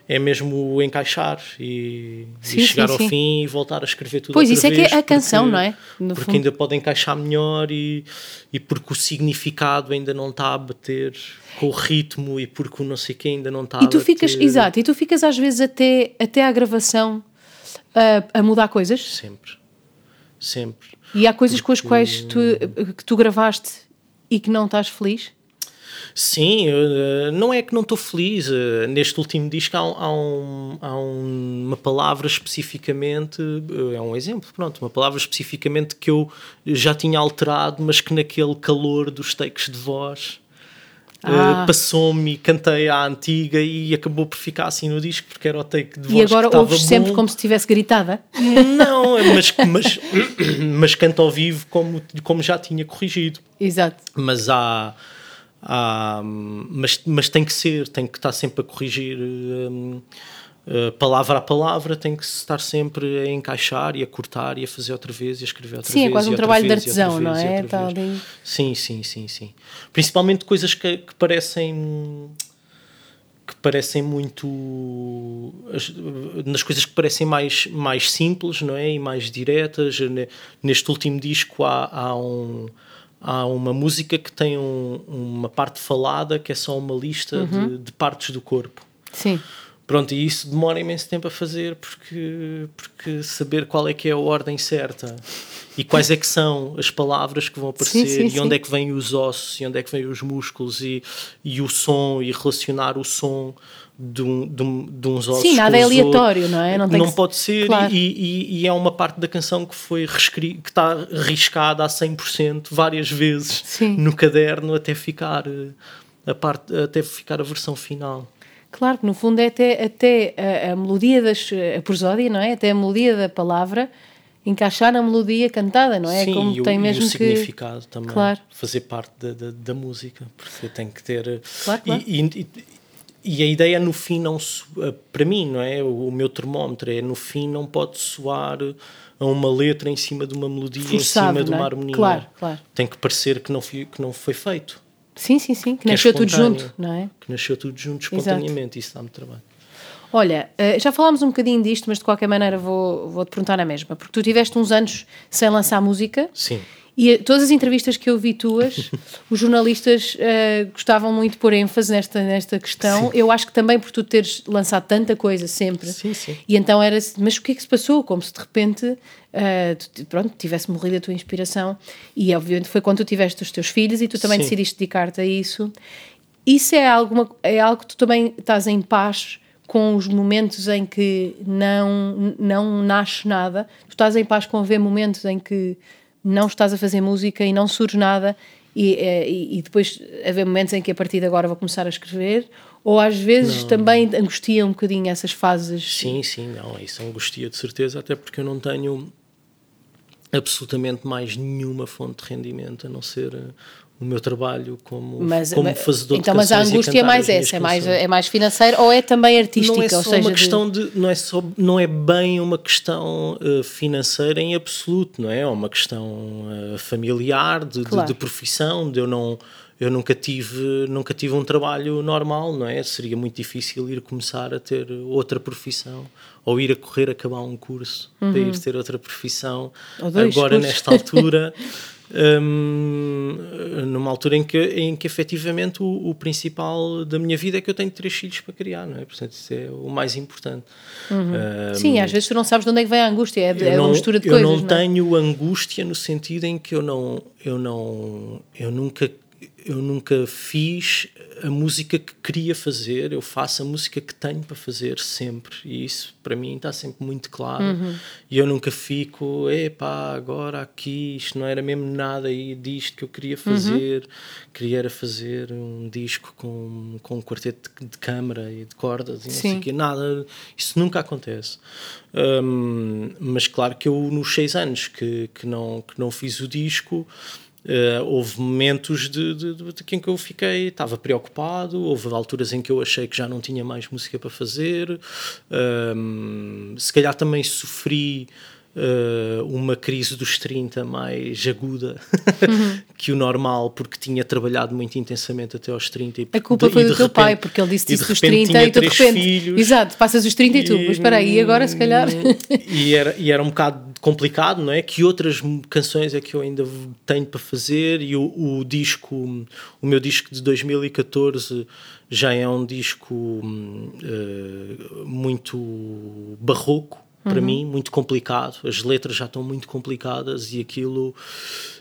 é mesmo encaixar e, sim, e chegar sim, ao sim. fim e voltar a escrever tudo Pois, isso é que é a canção, não é? No porque fundo. ainda pode encaixar melhor e, e porque o significado ainda não está a bater com o ritmo e porque o não sei quem ainda não está e tu ficas Exato, e tu ficas às vezes até, até à gravação a, a mudar coisas? Sempre. Sempre. E há coisas com as quais tu, que tu gravaste e que não estás feliz? Sim, uh, não é que não estou feliz. Uh, neste último disco há, há, um, há um, uma palavra especificamente, uh, é um exemplo, pronto, uma palavra especificamente que eu já tinha alterado, mas que naquele calor dos takes de voz ah. passou-me e cantei à antiga e acabou por ficar assim no disco porque era o take de voz. E agora ouves sempre como se estivesse gritada? Não, [LAUGHS] mas, mas, [COUGHS] mas canto ao vivo como, como já tinha corrigido. Exato. Mas há ah, mas, mas tem que ser, tem que estar sempre a corrigir um, uh, palavra a palavra, tem que estar sempre a encaixar e a cortar e a fazer outra vez e a escrever outra sim, vez. Sim, é quase um trabalho de artesão, não é? Sim, sim, sim, sim. Principalmente coisas que, que parecem que parecem muito nas coisas que parecem mais mais simples não é e mais diretas neste último disco há, há um há uma música que tem um, uma parte falada que é só uma lista uhum. de, de, partes do corpo. Sim. Pronto, e isso demora imenso tempo a fazer porque, porque saber qual é que é a ordem certa e quais é que são as palavras que vão aparecer sim, sim, e onde sim. é que vêm os ossos e onde é que vêm os músculos e, e o som e relacionar o som de, um, de, um, de uns ossos Sim, nada é aleatório, não é? Não, não que... pode ser claro. e, e, e, é uma parte da canção que foi que está riscada a 100% várias vezes no caderno até ficar eh, a parte até ficar a versão final. Claro, que no fundo é até, até a, a melodia das a prosódia, não é? Até a melodia da palavra encaixar na melodia cantada, não é? Sim, Como e o, tem mesmo e o que... significado também, claro. fazer parte da, da, da, música, porque tem que ter... Claro, claro. E, e, e a ideia no fim não eh, para mim não é o meu termómetro é no fim não pode soar a uma letra em cima de uma melodia Forçado, em cima de uma é? harmonia claro, claro. tem que parecer que não foi, que não foi feito sim sim sim que, que nasceu é tudo junto não é que nasceu tudo junto espontaneamente Exato. isso dá-me trabalho Olha, eh, já falámos um bocadinho disto, mas de qualquer maneira vou, vou te perguntar na mesma, porque tu tiveste uns anos sem lançar música. Sim. E todas as entrevistas que eu vi tuas, [LAUGHS] os jornalistas uh, gostavam muito de pôr ênfase nesta, nesta questão. Sim. Eu acho que também por tu teres lançado tanta coisa sempre. Sim, sim. E então era mas o que é que se passou? Como se de repente, uh, pronto, tivesse morrido a tua inspiração. E obviamente foi quando tu tiveste os teus filhos e tu também sim. decidiste dedicar-te a isso. Isso é, alguma, é algo que tu também estás em paz com os momentos em que não, não nasce nada. Tu estás em paz com haver momentos em que não estás a fazer música e não surge nada e, eh, e, e, depois haver momentos em que a partir de agora vou começar a escrever ou às vezes não. também angustia um bocadinho essas fases sim, sim, não, isso angustia de certeza até porque eu não tenho absolutamente mais nenhuma fonte de rendimento a não ser eh, o meu trabalho como, mas, como mas, fazedor então, de mas a angústia é mais essa, é mais, é mais financeira ou é também artística? Não é só ou seja, uma questão de... de, não é só não é bem uma questão uh, financeira em absoluto, não é? É uma questão uh, familiar, de, claro. de, de, profissão, de eu não eu nunca tive nunca tive um trabalho normal, não é? Seria muito difícil ir começar a ter outra profissão ou ir a correr acabar um curso uhum. para ir ter outra profissão agora cursos. nesta altura [LAUGHS] um, numa altura em que, em que efetivamente o, o, principal da minha vida é que eu tenho três filhos para criar, não é? Portanto, isso é o mais importante. Uhum. Um, Sim, às vezes tu não sabes de onde é que vem a angústia, é, é não, uma mistura de eu coisas. Eu não, não é? tenho angústia no sentido em que eu não, eu não, eu nunca eu nunca fiz a música que queria fazer, eu faço a música que tenho para fazer sempre, e isso para mim está sempre muito claro. Uhum. E eu nunca fico, epá, agora aqui, isto não era mesmo nada aí disto que eu queria fazer. Uhum. Queria era fazer um disco com, com um quarteto de, de câmara e de cordas e não Sim. sei o quê, nada, isso nunca acontece. Um, mas claro que eu, nos seis anos que, que, não, que não fiz o disco Uh, houve momentos de, de, de, de, em que eu fiquei, estava preocupado, houve alturas em que eu achei que já não tinha mais música para fazer, um, se calhar também sofri uh, uma crise dos 30 mais aguda uhum. [LAUGHS] que o normal, porque tinha trabalhado muito intensamente até aos 30. E, a culpa foi do teu repente, pai, porque ele disse isso dos 30 e tu de repente. Filhos, exato, passas os 30 e, e tu, mas espera aí, agora se calhar. [LAUGHS] E era, e era um bocado complicado, não é? Que outras canções é que eu ainda tenho para fazer e o, o disco, o meu disco de 2014 já é um disco uh, muito barroco para mim, muito complicado. As letras já estão muito complicadas e aquilo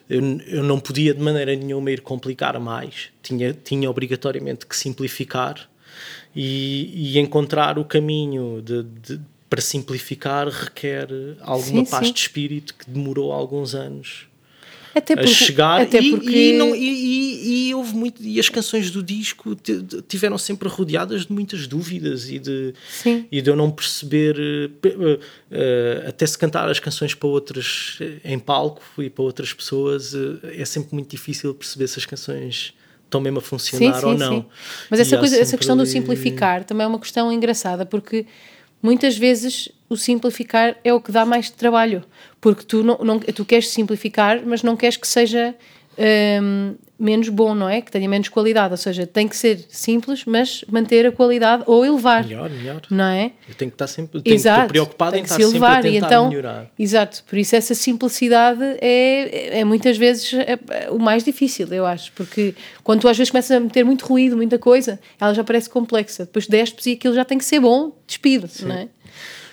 eu, eu não podia de maneira nenhuma ir complicar mais. Tinha, tinha obrigatoriamente que simplificar e, e encontrar o caminho de, de, para simplificar requer alguma Sim, paz sim. de espírito que demorou alguns anos Até a porque, chegar até e, porque e, não- e- e- houve muito e as canções do disco ti- tiveram sempre rodeadas de muitas dúvidas e de Sim. e de eu não perceber eh, eh, eh, até se cantar as canções para outras em palco e para outras pessoas é sempre muito difícil perceber se as canções estão mesmo a Sim, funcionar sim, ou não sim. Mas E essa, coisa, essa sempre questão do simplificar também é uma questão engraçada, porque muitas vezes o simplificar é o que dá mais trabalho. Porque tu, não, não- tu queres simplificar, mas não queres que seja hum, menos bom, não é? Que tenha menos qualidade. Ou seja, tem que ser simples, mas manter a qualidade ou elevar. melhor melhor Não é? eu tenho que estar sempre tenho que estar Exato, preocupado tem em estar se sempre a elevar tentar então, melhorar exato, por isso essa simplicidade é, é muitas vezes é- é o mais difícil, eu acho, porque quando tu às vezes começas a meter muito ruído, muita coisa, ela já parece complexa, depois despes e aquilo já tem que ser bom, despido, não é?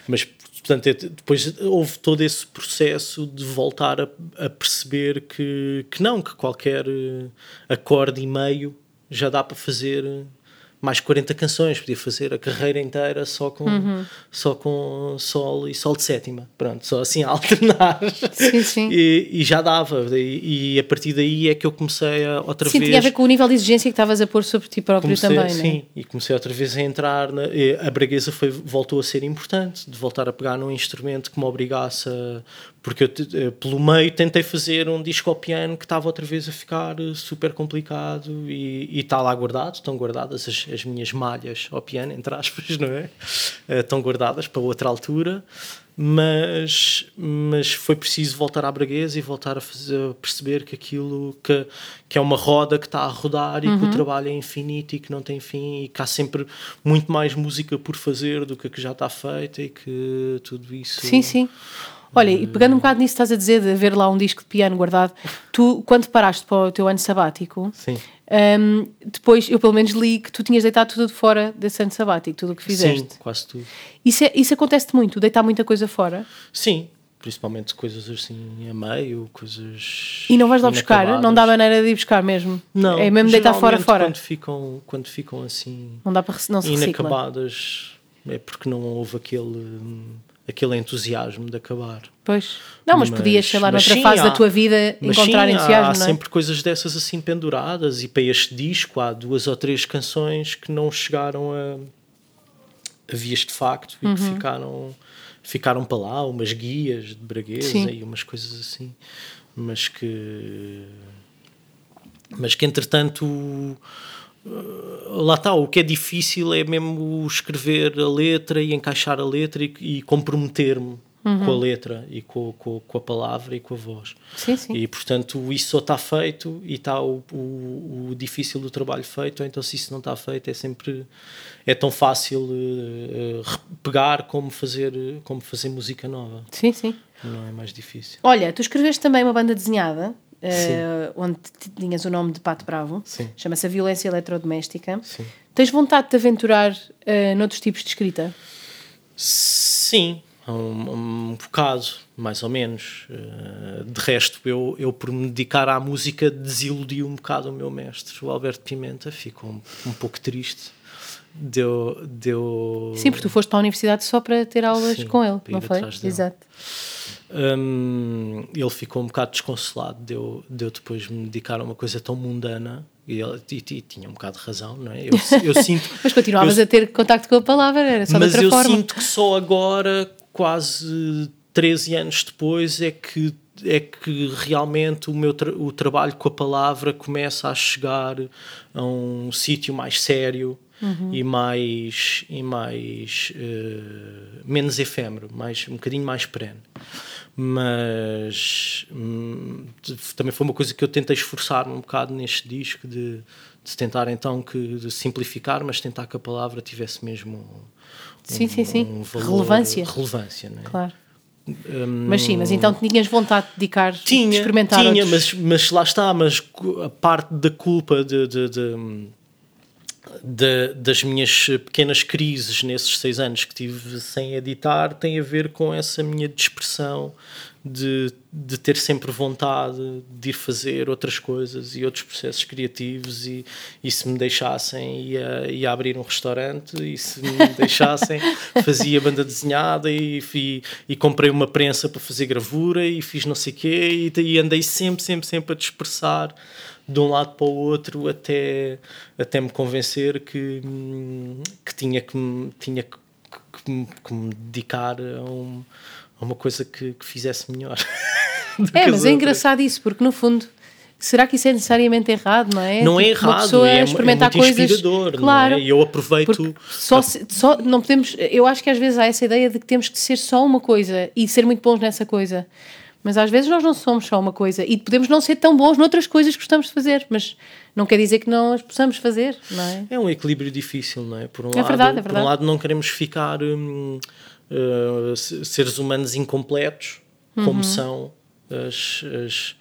Mas, portanto, é- depois houve todo esse processo de voltar a, a perceber que, que não, que qualquer eh, acorde e meio já dá para fazer mais 40 canções, podia fazer a carreira inteira só com, Uhum. só com sol e sol de sétima, pronto, só assim a [LAUGHS] alternar. Sim, sim. E, e já dava, e, e a partir daí é que eu comecei a outra Sim, vez. tinha a ver com o nível de exigência que estavas a pôr sobre ti próprio Comecei, também, sim, não é? e comecei outra vez a entrar. Na, a braguesa foi, voltou a ser importante, de voltar a pegar num instrumento que me obrigasse a. Porque eu, eh, pelo meio, tentei fazer um disco ao piano que estava outra vez a ficar eh, super complicado e está lá guardado. Estão guardadas as, as minhas malhas ao piano, entre aspas, não é? Eh, Estão guardadas para outra altura. Mas, mas foi preciso voltar à braguesa e voltar a, fazer, a perceber que aquilo que, que é uma roda que está a rodar e que Uhum. o trabalho é infinito e que não tem fim e que há sempre muito mais música por fazer do que a que já está feita e que tudo isso Sim, sim. Olha, e pegando um bocado nisso estás a dizer de haver lá um disco de piano guardado, tu, quando paraste para o teu ano sabático, Sim. hum, depois eu pelo menos li que tu tinhas deitado tudo de fora desse ano sabático, tudo o que fizeste. Sim, quase tudo. Isso, é, isso acontece-te muito, deitar muita coisa fora Sim, principalmente coisas assim a meio, coisas. e não vais lá buscar, não dá maneira de ir buscar mesmo. Não, é mesmo deitar fora, fora. Quando ficam, quando ficam assim Não dá para não se recicla. inacabadas é porque não houve aquele, hum, aquele entusiasmo de acabar. Pois. Não, mas, podias, sei lá, mas noutra sim, fase da há- tua vida mas encontrar sim, entusiasmo, há não é? sempre coisas dessas assim penduradas e para este disco há duas ou três canções que não chegaram a, a vias de facto e Uhum. que ficaram, ficaram para lá, umas guias de braguesa Sim. e umas coisas assim, mas que mas que entretanto lá está, o que é difícil é mesmo escrever a letra e encaixar a letra e, e comprometer-me Uhum. com a letra e com, com, com a palavra e com a voz. Sim, sim. E portanto isso só está feito e está o, o, o difícil do trabalho feito, então se isso não está feito é sempre é tão fácil eh, eh, pegar como fazer, como fazer música nova. Sim, sim. Não é mais difícil. Olha, tu escreveste também uma banda desenhada, eh, onde tinhas o nome de Pato Bravo. Chama-se A Violência Eletrodoméstica. Sim. Tens vontade de te aventurar eh, noutros tipos de escrita? Sim, um, um bocado, mais ou menos. Eh, de resto, eu, eu por me dedicar à música desiludi um bocado o meu mestre, o Alberto Pimenta, fico um, um pouco triste. Deu, deu... Sim, porque tu foste para a universidade só para ter aulas Sim, com ele, não foi? Exato. Hum, ele ficou um bocado desconsolado de eu, de eu depois me dedicar a uma coisa tão mundana e ele e- e tinha um bocado de razão, não é? Eu, eu sinto, [LAUGHS] Mas continuavas eu- a ter contacto com a palavra, era só mas de outra eu forma. sinto que só agora, quase 13 anos depois, é que é que realmente o meu tra- o trabalho com a palavra começa a chegar a um sítio mais sério Uhum. e mais e mais eh, menos efêmero, mais um bocadinho mais perene. Mas hum, também foi uma coisa que eu tentei esforçar-me um bocado neste disco de, de tentar então que de simplificar, mas tentar que a palavra tivesse mesmo um- Sim, sim, sim. um Relevância. relevância não é? Claro. Mas sim, mas então tinhas vontade de dedicar, de Tinha, experimentar tinha outros... mas, mas lá está, mas a parte da culpa de, de, de, de, das minhas pequenas crises nesses seis anos que tive sem editar tem a ver com essa minha dispersão de, de ter sempre vontade de ir fazer outras coisas e outros processos criativos e, e se me deixassem ia, ia abrir um restaurante e se me [LAUGHS] deixassem fazia banda desenhada e, e, e, comprei uma prensa para fazer gravura e fiz não sei o quê e, e andei sempre, sempre, sempre a dispersar de um lado para o outro até, até me convencer que, que tinha que, tinha que, que, que me dedicar a um a uma coisa que, que fizesse melhor. [LAUGHS] é, mas é engraçado isso, porque no fundo. Será que isso é necessariamente errado, não é? Não é errado, é, experimentar é muito coisas, inspirador, claro, é? E eu aproveito. Só, a... só não podemos. Eu acho que às vezes há essa ideia de que temos que ser só uma coisa e ser muito bons nessa coisa. Mas às vezes nós não somos só uma coisa e podemos não ser tão bons noutras coisas que gostamos de fazer, mas não quer dizer que não as possamos fazer, não é? É um equilíbrio difícil, não é? Por um, é lado, verdade, é verdade. por um lado, não queremos ficar. Hum, uh, seres humanos incompletos, uhum. como são as, as,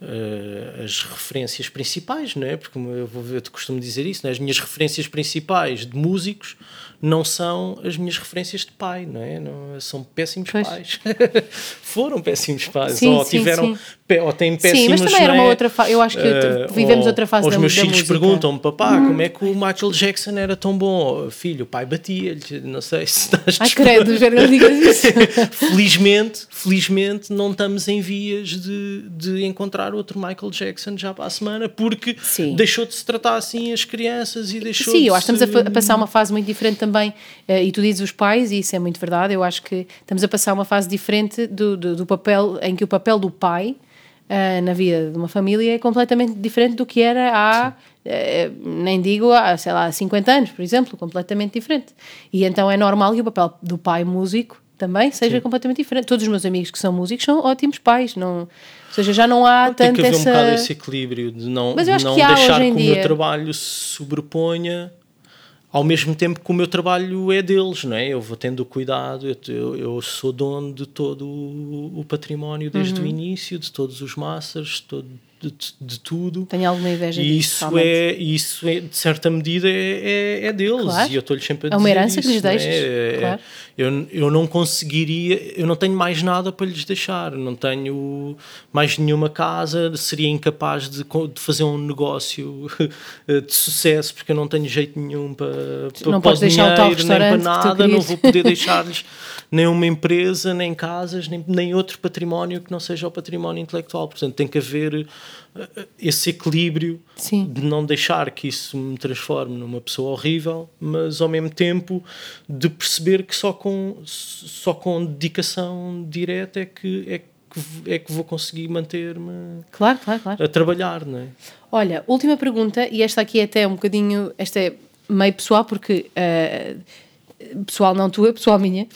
uh, as, referências principais, não é? Porque eu, vou, eu costumo dizer isso, é? as minhas referências principais de músicos não são as minhas referências de pai, não é? Não, são péssimos pois. pais. [LAUGHS] Foram péssimos pais. Sim, ou sim, tiveram, sim. ou têm péssimos. Sim, mas também era uma é? outra fase. Eu acho que uh, vivemos ou, outra fase Os da, meus da filhos perguntam-me, papá, hum. como é que o Michael Jackson era tão bom? Filho, o pai batia-lhe, não sei se estás Ai, credo, já não digas [LAUGHS] isso. felizmente, felizmente, não estamos em vias de, de encontrar outro Michael Jackson já para a semana, porque deixou de se tratar assim as crianças e deixou Sim, eu acho que estamos a, a passar uma fase muito diferente também Uh, e tu dizes os pais, e isso é muito verdade. Eu acho que estamos a passar uma fase diferente do, do, do papel, em que o papel do pai uh, na vida de uma família é completamente diferente do que era há, uh, nem digo há, sei lá, 50 anos, por exemplo, completamente diferente. E então é normal que o papel do pai músico também seja Sim. completamente diferente. Todos os meus amigos que são músicos são ótimos pais, não, ou seja, já não há Tem tanto que haver essa... um bocado esse equilíbrio de não, de não deixar que o meu trabalho se sobreponha ao mesmo tempo que o meu trabalho é deles, não é? Eu vou tendo cuidado, eu, eu sou dono de todo o, património desde uhum. o início, de todos os de todo, de, de, tudo. Tenho alguma inveja e disso, isso é Isso, é, de certa medida, é, é, é deles. Claro. E eu estou-lhes sempre a dizer É uma herança isso, que lhes é? deixas, é, claro. Eu, eu não conseguiria... Eu não tenho mais nada para lhes deixar. Não tenho mais nenhuma casa. Seria incapaz de, de fazer um negócio [LAUGHS] de sucesso, porque eu não tenho jeito nenhum para, para, não para o dinheiro, nem para nada. Não vou poder [LAUGHS] deixar-lhes nem uma empresa, nem casas, nem, nem outro património que não seja o património intelectual. Portanto, tem que haver esse equilíbrio Sim. de não deixar que isso me transforme numa pessoa horrível, mas ao mesmo tempo de perceber que só com, só com dedicação direta é que, é que é que vou conseguir manter-me claro, claro, claro. a trabalhar, não é? Olha, última pergunta, e esta aqui é até um bocadinho, esta é meio pessoal, porque uh, pessoal não tua, pessoal minha.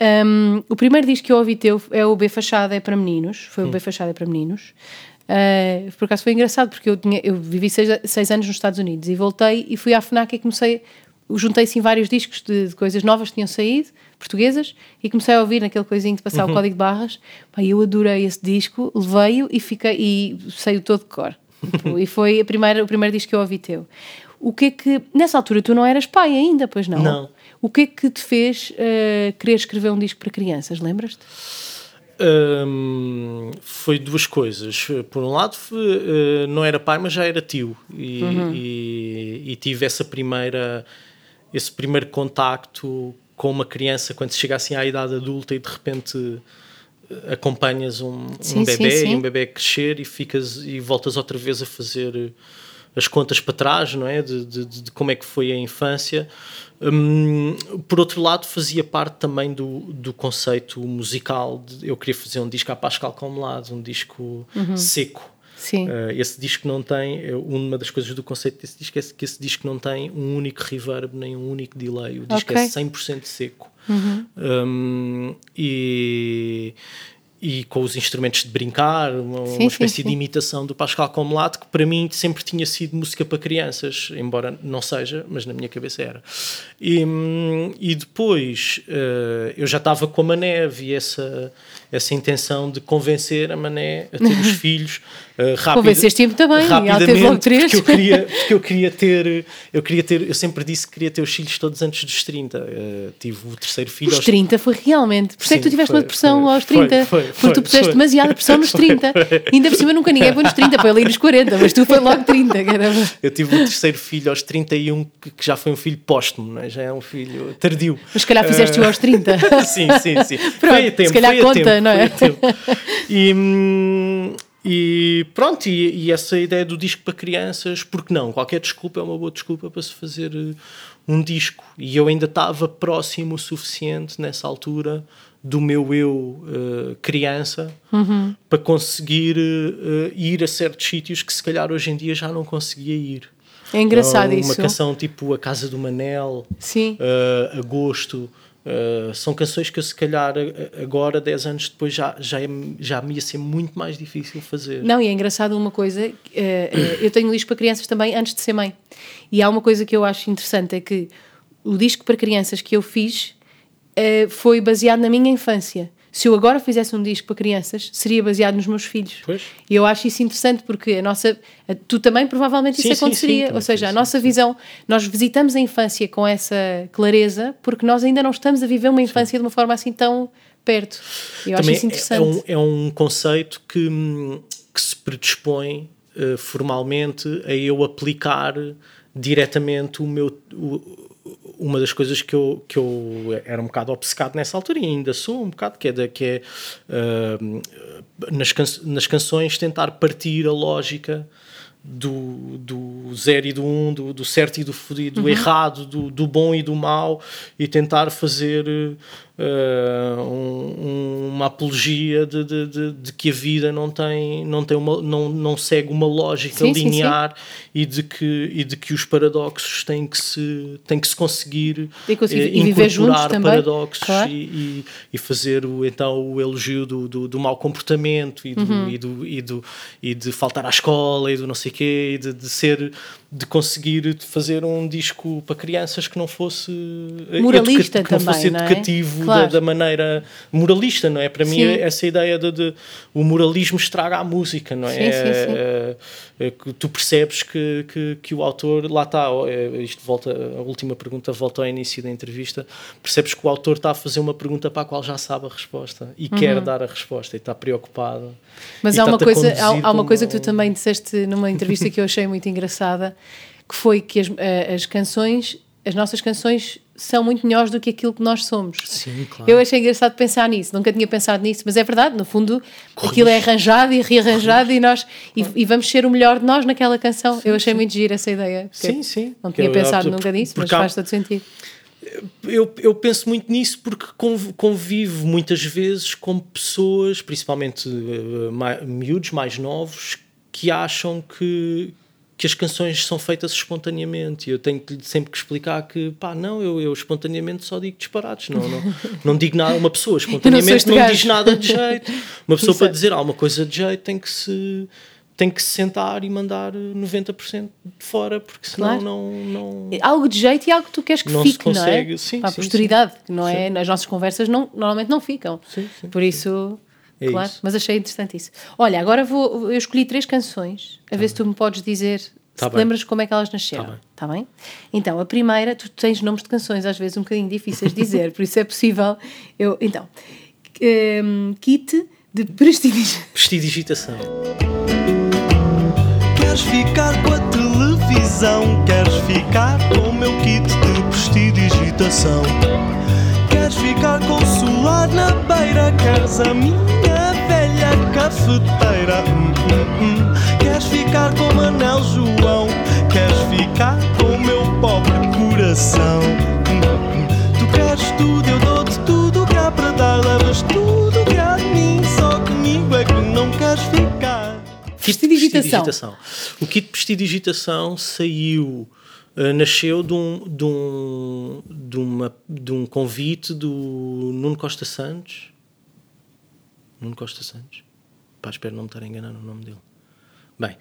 Um, o primeiro disco que eu ouvi teu é o B Fachada é para meninos, foi o B Fachada é para meninos. Uh, por acaso foi engraçado porque eu, tinha, eu vivi seis, seis, anos nos Estados Unidos e voltei e fui à FNAC e comecei, juntei assim vários discos de, de, coisas novas que tinham saído, portuguesas, e comecei a ouvir naquele coisinho de passar uhum. o código de barras. Pá, eu adorei esse disco, levei-o e fiquei e saiu todo de cor. e foi a primeira, o primeiro disco que eu ouvi teu. O que é que. Nessa altura tu não eras pai ainda, pois não? Não. O que é que te fez uh, querer escrever um disco para crianças? Lembras-te? Um, foi duas coisas. Por um lado, foi, uh, não era pai, mas já era tio. E, uhum. e, e, tive essa primeira, esse primeiro contacto com uma criança quando chega assim à idade adulta e de repente eh, acompanhas um, sim, um bebê sim, sim. e um bebê crescer e ficas e voltas outra vez a fazer as contas para trás, não é? De, de, de como é que foi a infância. Hum, por outro lado, fazia parte também do, do conceito musical. De, eu queria fazer um disco a Pascal Comelado, um disco uhum. seco. Sim. Uh, esse disco não tem, eh, uma das coisas do conceito desse disco é que esse disco não tem um único reverb nem um único delay. O disco é okay. é 100% seco. Uhum. Um, e e com os instrumentos de brincar, uma, sim, uma espécie sim, sim. de imitação do Pascal Comelato, que para mim sempre tinha sido música para crianças, embora não seja, mas na minha cabeça era. E, e depois uh, eu já estava com a Maneve e essa, essa intenção de convencer a Mané a ter os [LAUGHS] filhos uh, rápido, Convenceste-me também, rapidamente, logo três. porque eu queria, porque eu queria ter, eu queria ter, eu sempre disse que queria ter os filhos todos antes dos 30. Uh, tive o terceiro filho Os aos 30 foi realmente. Por isso é que tu tiveste foi, uma depressão foi, aos foi, 30. foi, porque foi, tu puseste foi. demasiada pressão nos [LAUGHS] 30. Ainda por cima nunca ninguém põe nos 30, põe ali nos 40, mas tu foi logo 30, caramba. Eu tive o terceiro filho aos 31, que, que já foi um filho póstumo, é? já é um filho tardio. Mas se calhar fizeste-o aos 30. [LAUGHS] sim, sim, sim. Pronto, foi a tempo, se calhar foi a conta, tempo, não é? a tempo. [LAUGHS] E, hum, e pronto, e, e essa ideia do disco para crianças, porque não? Qualquer desculpa é uma boa desculpa para se fazer eh, um disco. E eu ainda estava próximo o suficiente nessa altura do meu eu eh, criança Uhum. para conseguir eh, ir a certos sítios que se calhar hoje em dia já não conseguia ir. É engraçado Uma isso. canção tipo A Casa do Manel, Sim. uh, Agosto. Uh, são canções que eu, se calhar, agora, 10 anos depois, já, já, já me ia ser muito mais difícil fazer. Não, e é engraçado uma coisa, eh, eh, eu tenho disco para crianças também antes de ser mãe. E há uma coisa que eu acho interessante, é que o disco para crianças que eu fiz eh, foi baseado na minha infância. Se eu agora fizesse um disco para crianças, seria baseado nos meus filhos. Pois. E eu acho isso interessante porque a nossa. a- tu também provavelmente Sim, isso sim, aconteceria. sim, Ou seja, a nossa visão. Nós visitamos a infância com essa clareza porque nós ainda não estamos a viver uma infância de uma forma assim tão perto. Eu acho Também isso é- interessante. É, um, é um conceito que, hum, que se predispõe uh, formalmente a eu aplicar diretamente o meu. o- uma das coisas que eu, que eu era um bocado obcecado nessa altura e ainda sou um bocado, que é, da, que é uh, nas, can nas canções tentar partir a lógica do, do zero e do um, do, do certo e do, fodido, do errado, do, do bom e do mau, e tentar fazer eh, um- uma apologia de, de, de, de que a vida não tem, não, tem uma, não, não segue uma lógica Sim, sim, linear E, de que, e de que os paradoxos têm que se, têm que se conseguir E conseguir- eh, e incorporar também, paradoxos claro. e, e, e fazer o, então o elogio do, do, do mau comportamento e, do, Uhum. e, do, e, do, e de faltar à escola e do não sei quê e de, de ser de conseguir fazer um disco para crianças que não fosse eh, Moralista que não fosse também, não é? educativo Claro. da, da maneira moralista não é para mim Sim. é essa ideia de, de o moralismo estraga a música não é Sim, sim. É, é que tu percebes que, que, que o autor lá está é, isto volta a última pergunta volta ao início da entrevista percebes que o autor está a fazer uma pergunta para a qual já sabe a resposta e quer dar a resposta e está preocupado Uhum. Mas há uma, coisa, há, há uma coisa que tu também disseste numa entrevista que eu achei muito [LAUGHS] engraçada, que foi que as, eh, as canções, as nossas canções são muito melhores do que aquilo que nós somos. Sim, claro. Eu achei engraçado pensar nisso, nunca tinha pensado nisso, mas é verdade, no fundo aquilo é arranjado e rearranjado e nós e, e vamos ser o melhor de nós naquela canção. eu achei muito giro essa ideia. Sim, sim. Não tinha eu- pensado eu- nunca nisso, mas faz todo sentido. eu, eu penso muito nisso porque conv- convivo muitas vezes com pessoas, principalmente mai- miúdos mais novos, que acham que, que as canções são feitas espontaneamente. E eu tenho sempre que explicar que, pá, não, eu, eu espontaneamente só digo disparates, não, não, não digo nada. Uma pessoa [LAUGHS] espontaneamente não, gajo. diz nada de jeito. Uma pessoa para dizer alguma coisa de jeito tem que se. Tem que se sentar e mandar 90% de fora, porque senão Claro. não, não, Algo de jeito e algo que tu queres que Não se fique, não é? consegue, sim, Para a sim, posteridade, que não é? Nas nossas conversas não, normalmente não ficam. Sim, sim, Por isso, É claro, isso. mas achei interessante isso. Olha, agora vou, eu escolhi três canções, a ver se tu me podes dizer Tá se bem. lembras como é que elas nasceram. Tá bem. Tá bem? Então, a primeira, tu tens nomes de canções às vezes um bocadinho difíceis de dizer, por isso é possível. Eu, então, hum, Kit de prestidigitação. Queres ficar com a televisão? Queres ficar com o meu kit de prestidigitação? Queres ficar com o solar na beira? Queres a minha velha cafeteira? Hum, hum, hum. Queres ficar com Manel João? Queres ficar com o meu pobre coração? Hum, hum. Tu queres tudo, eu dou-te tudo o que há para dar. Levas tudo o que há de mim, só comigo é que não queres ficar. Prestidigitação. Prestidigitação. O kit de prestidigitação saiu, eh, nasceu de um, de, um, de, uma, de um convite do Nuno Costa Santos. Nuno Costa Santos. Pá, espero não me estar a enganar no nome dele. Bem,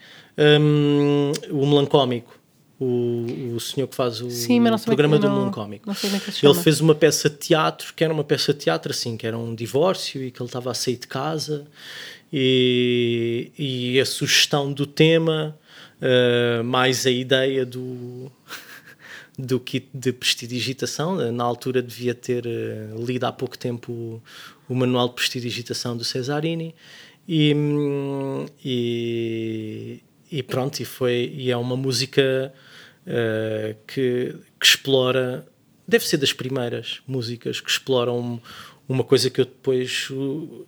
hum, o melancómico o, o senhor que faz o Sim, programa é do não- não sei como é que se Ele fez uma peça de teatro, que era uma peça de teatro assim, que era um divórcio e que ele estava a sair de casa e, e a sugestão do tema, eh, mais a ideia do do kit de prestidigitação. Na altura devia ter eh, lido há pouco tempo o, o manual de prestidigitação do Cesarini e, hum, e, e pronto, e, foi, e é uma música eh, que, que explora, deve ser das primeiras músicas que exploram uma coisa que eu depois uh,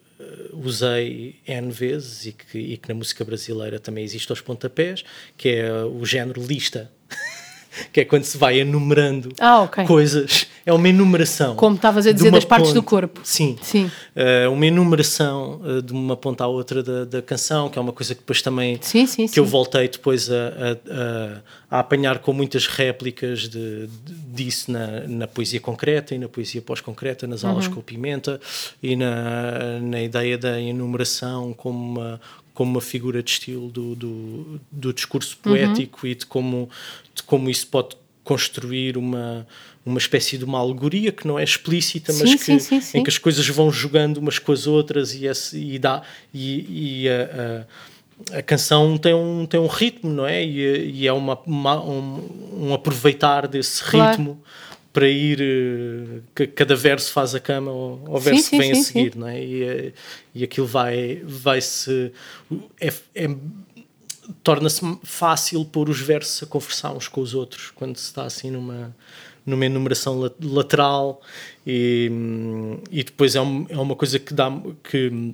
usei N vezes e que, e que na música brasileira também existe aos pontapés, que é o género lista. [LAUGHS] [LAUGHS] que é quando se vai enumerando Ah, ok. coisas. É uma enumeração. Como estavas a dizer das partes do corpo. Sim. Sim. Eh, uma enumeração eh, de uma ponta à outra da, da canção, que é uma coisa que depois também Sim, sim, que eu voltei depois a, a- a- a apanhar com muitas réplicas de, de- disso na, na poesia concreta e na poesia pós-concreta, nas aulas Uhum. com o Pimenta e na, na ideia da enumeração como uma, como uma figura de estilo do, do, do discurso Uhum. poético e de como, de como isso pode construir uma, uma espécie de uma alegoria que não é explícita, mas Sim, que, sim, sim, em que as coisas vão jogando umas com as outras e, esse, e dá e, e a, a, a canção tem um, tem um ritmo, não é? E, e é uma, uma- um, um aproveitar desse Claro. Para ir que cada verso faz a cama ao, ao verso sim, que vem sim, a seguir, não é? E, eh, e aquilo vai, vai se é, é- torna-se fácil pôr os versos a conversar uns com os outros quando se está assim numa numa enumeração la- lateral e, e depois é, um- é uma coisa que dá que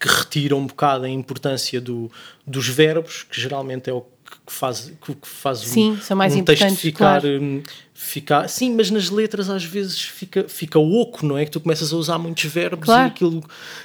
que retira um bocado a importância do, dos verbos, que geralmente é o que faz, que faz Sim, um, são mais um texto ficar, claro. hum, ficar. Sim, mas nas letras às vezes fica, fica oco, não é? Que tu começas a usar muitos verbos Claro. e aquilo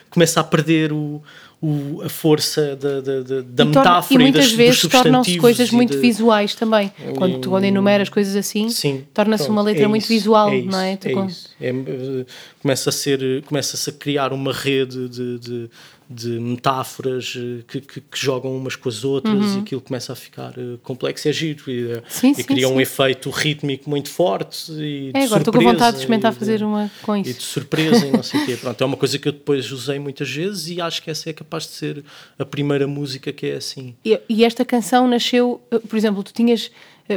começa a perder o, o- a força da, da, da, da e, torna- metáfora e e, muitas das, vezes tornam-se coisas muito de- visuais também. Quando tu quando enumeras coisas assim, Sim, torna-se uma letra é muito isso, visual, é isso, não é? Tu é com-. É, eh, começa a ser, começa-se a criar uma rede de, de, de metáforas eh, que, que, que jogam umas com as outras e aquilo começa a ficar eh, complexo. É giro e, eh, Uhum. Sim, e sim, cria um sim. efeito rítmico muito forte. E de É, agora estou com surpresa vontade de experimentar e de- fazer uma com E isso. de surpresa e não sei o [LAUGHS] quê. Pronto, é uma coisa que eu depois usei muitas vezes e acho que essa é capaz de ser a primeira música que é assim. E, e esta canção nasceu, por exemplo, tu tinhas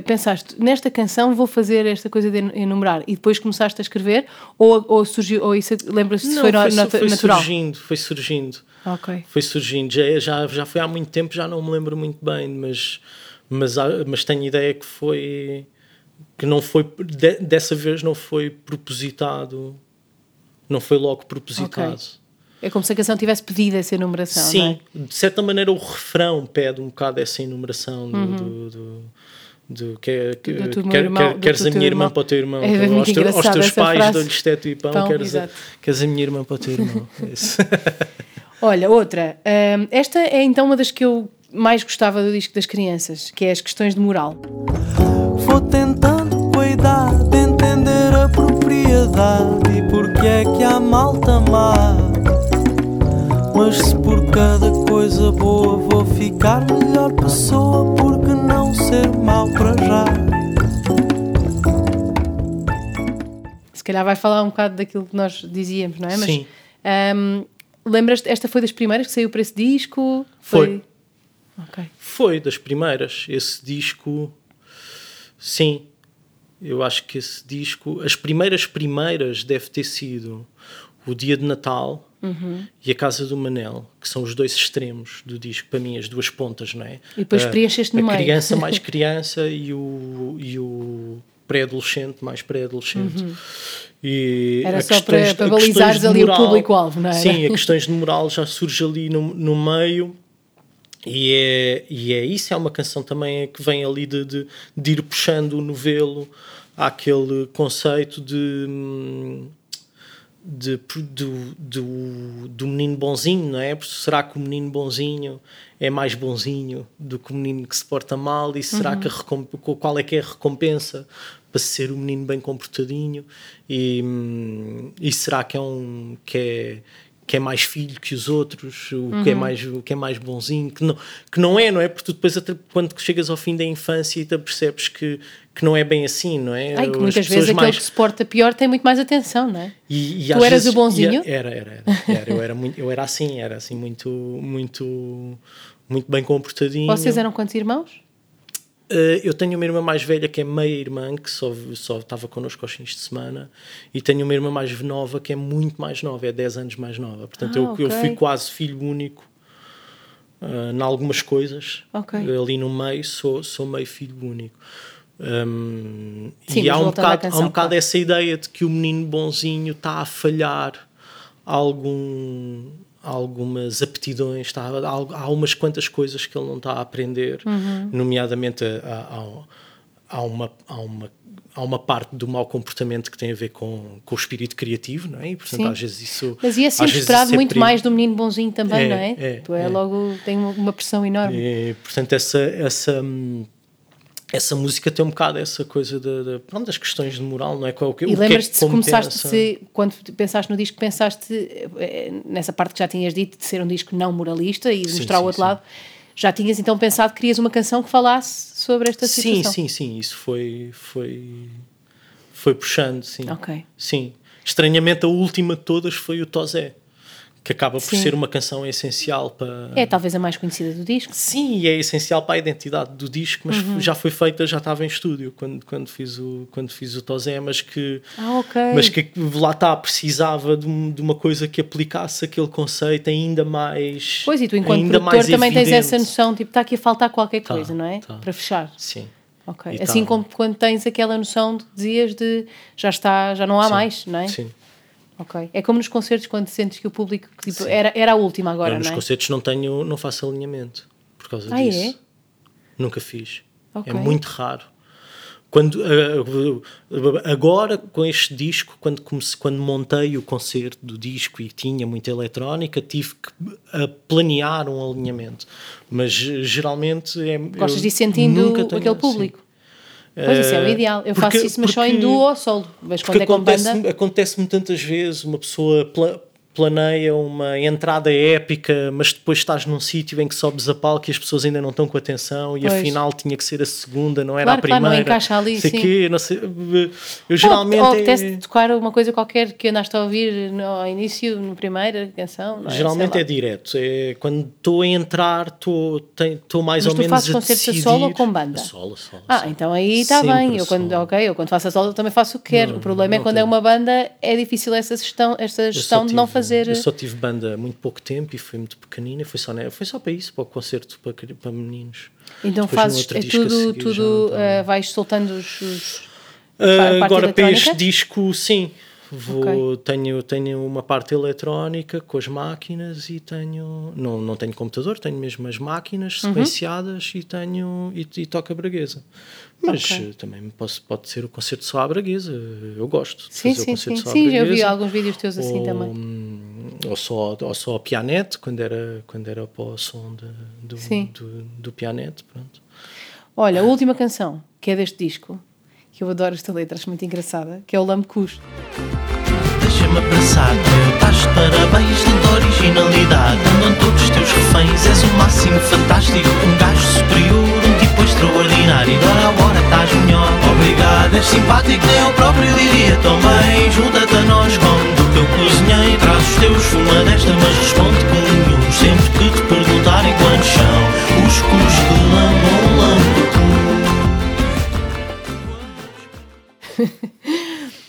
pensaste nesta canção vou fazer esta coisa de enumerar e depois começaste a escrever ou, ou surgiu ou isso lembra-se se Não, foi, foi natural? surgindo, foi surgindo. Ok. foi surgindo. Já, já, já foi há muito tempo, já não me lembro muito bem, mas, mas, mas tenho ideia que foi. que não foi. de- dessa vez não foi propositado. Não foi logo propositado. Ok. É como se a canção tivesse pedido essa enumeração. Sim, é? de certa maneira o refrão pede um bocado essa enumeração do. do, do do que, que, Uhum. Do quer, irmão- quer- queres a minha irmã irmão. para o teu irmão, É aos, aos teus pais dou-lhes teto e pão, Pão, queres, a, queres a minha irmã para o teu irmão. [LAUGHS] Olha, outra. hum, esta é então uma das que eu mais gostava do disco das crianças, que é as questões de moral. Vou tentando cuidar de entender a propriedade e porque é que há malta má. Mas se por cada coisa boa vou ficar melhor pessoa, porque não ser mau para já? Se calhar vai falar um bocado daquilo que nós dizíamos, não é? Mas, Sim. hum, Lembras-te, esta foi das primeiras que saiu para esse disco? Foi. Ok. Foi das primeiras. Esse disco, sim. Eu acho que esse disco, as primeiras primeiras deve ter sido o Dia de Natal e a Casa do Manel, que são os dois extremos do disco, para mim, as duas pontas, não é? E depois A- preencheste no A meio. criança [LAUGHS] mais criança e o, e o pré-adolescente mais pré-adolescente. E Era só questões- para- para balizares ali o moral- público-alvo, não era? Sim, a questões de moral já surge ali no, no meio. E é, e é isso, é uma canção também que vem ali de, de, de ir puxando o novelo àquele conceito de, de, do, do, do menino bonzinho, não é? Porque será que o menino bonzinho é mais bonzinho do que o menino que se porta mal? E será que a qual é que é a recompensa para ser o menino bem comportadinho? E, hum, e será que é um que é que é mais filho que os outros, o que é mais o que é mais bonzinho, que não, que não é, não é? Porque tu depois até quando chegas ao fim da infância e te percebes que, que não é bem assim, não é? Ai, que As muitas vezes pessoas aquele mais- que se porta pior tem muito mais atenção, não é? e, e Tu eras vezes- o bonzinho? Era, era, era, era. Eu era muito, eu era assim, era assim muito, muito, muito bem comportadinho. Vocês eram quantos irmãos? Uh, eu tenho uma irmã mais velha que é meia irmã, que só, só estava connosco aos fins de semana, e tenho uma irmã mais nova que é muito mais nova, é 10 anos mais nova. Portanto, Ah, eu, eu ok. fui quase filho único uh, em algumas coisas. Ok. Ali no meio, sou, sou meio filho único. Um, Sim, e há um, bocado, há canção, um bocado claro. essa ideia de que o menino bonzinho está a falhar algum, algumas aptidões, está, há, há umas quantas coisas que ele não está a aprender, Uhum. nomeadamente há, há, há uma, há, uma, há uma parte do mau comportamento que tem a ver com, com o espírito criativo, não é? E portanto, Sim. às vezes isso. Mas sempre vezes esperado é muito mais do menino bonzinho também, É, não é? é, tu é, é. logo, tem uma- pressão enorme. Portanto, essa, essa, hum, essa música tem um bocado essa coisa de, de- pronto, das questões de moral, não é? Qual- o que- o E é lembras-te se começaste, se, quando pensaste no disco, pensaste eh, nessa parte que já tinhas dito de ser um disco não moralista e de Sim, mostrar o sim, outro sim. lado, já tinhas então pensado que querias uma canção que falasse sobre esta Sim, situação? sim, sim, isso foi, foi, foi puxando, sim. Ok. Sim. Estranhamente, a última de todas foi o Tozé, que acaba por Sim. ser uma canção essencial para. É talvez a mais conhecida do disco. Sim, e é essencial para a identidade do disco, mas Uhum. já foi feita, já estava em estúdio quando, quando, fiz, o, quando fiz o Tozé, mas que, Ah, ok. mas que lá está, precisava de, de uma coisa que aplicasse aquele conceito ainda mais. Pois, e tu, enquanto produtor, também tens evidente. essa noção, tipo, está aqui a faltar qualquer Tá, coisa, não é? tá. Para fechar. Sim. Ok. E Assim tá. como quando tens aquela noção de dizias de já está, já não há Sim, mais, não é? Sim. Ok. É como nos concertos quando sentes que o público tipo, era, era a última agora, eu nos não é? concertos não tenho, não faço alinhamento por causa Ah, é? disso. Nunca fiz. Ok. É muito raro. Quando, ah, agora, com este disco, quando, comece- quando montei o concerto do disco e tinha muita eletrónica, tive que ah, planear um alinhamento. Mas geralmente é. Gostas eu de ir sentindo nunca tenho- aquele sim. Pois isso é o Eh, ideal. Eu porque- faço isso, mas só em duo ou solo. Mas quando é com banda. acontece-me tantas vezes uma pessoa planeia uma entrada épica, mas depois estás num sítio em que sobes a palco e as pessoas ainda não estão com atenção e Pois. afinal tinha que ser a segunda, não era Claro, a claro, primeira. não encaixa ali, sei sim. quê, não sei, eu geralmente ou, ou é- tocar uma coisa qualquer que andaste a ouvir no, ao início, na primeira canção. É? Geralmente é direto. É, quando estou a entrar, estou mais Mas ou tu menos fazes concertos a solo ou com banda? A solo, a solo, Ah, solo. então aí está bem. Eu quando, solo. ok, eu quando faço a solo também faço o que quero. o problema é quando é uma banda, é difícil essa gestão, só gestão de não tive- fazer. Eu só tive banda há muito pouco tempo e foi muito pequenina. Foi só, né, foi só para isso, para o concerto para, para meninos. Então Depois fazes, é tudo, seguir tudo eh, vais soltando os. os- parte agora para este disco, sim. Vou, Ok. tenho, tenho uma parte eletrónica com as máquinas e tenho. Não, não tenho computador, tenho mesmo as máquinas Uhum. sequenciadas e tenho. E, e toco a braguesa. Mas Ok. eh, também posso, pode ser o concerto só à braguesa. Eu gosto de Sim, fazer o sim, concerto sim. só à Sim, já vi alguns vídeos teus assim ou, também. Ou só, ou só a pianete, quando era, quando era para o som de- do, Sim. do, do pianete. Pronto. Olha, a última canção, que é deste disco, que eu adoro esta letra, acho muito engraçada, que é o Lamecus. Deixa-me abraçar-te, estás de parabéns, tanta originalidade. Andam todos os teus reféns, és o máximo fantástico. Um gajo superior, um tipo extraordinário. De hora a hora estás melhor. Obrigado, és simpático, nem eu próprio diria tão bem. Junta-te a nós, come do que eu cozinhei. Traz os teus, fuma desta, mas responde com nenhum. Sempre que te perguntarem quantos são, os cus que lamam, lamam.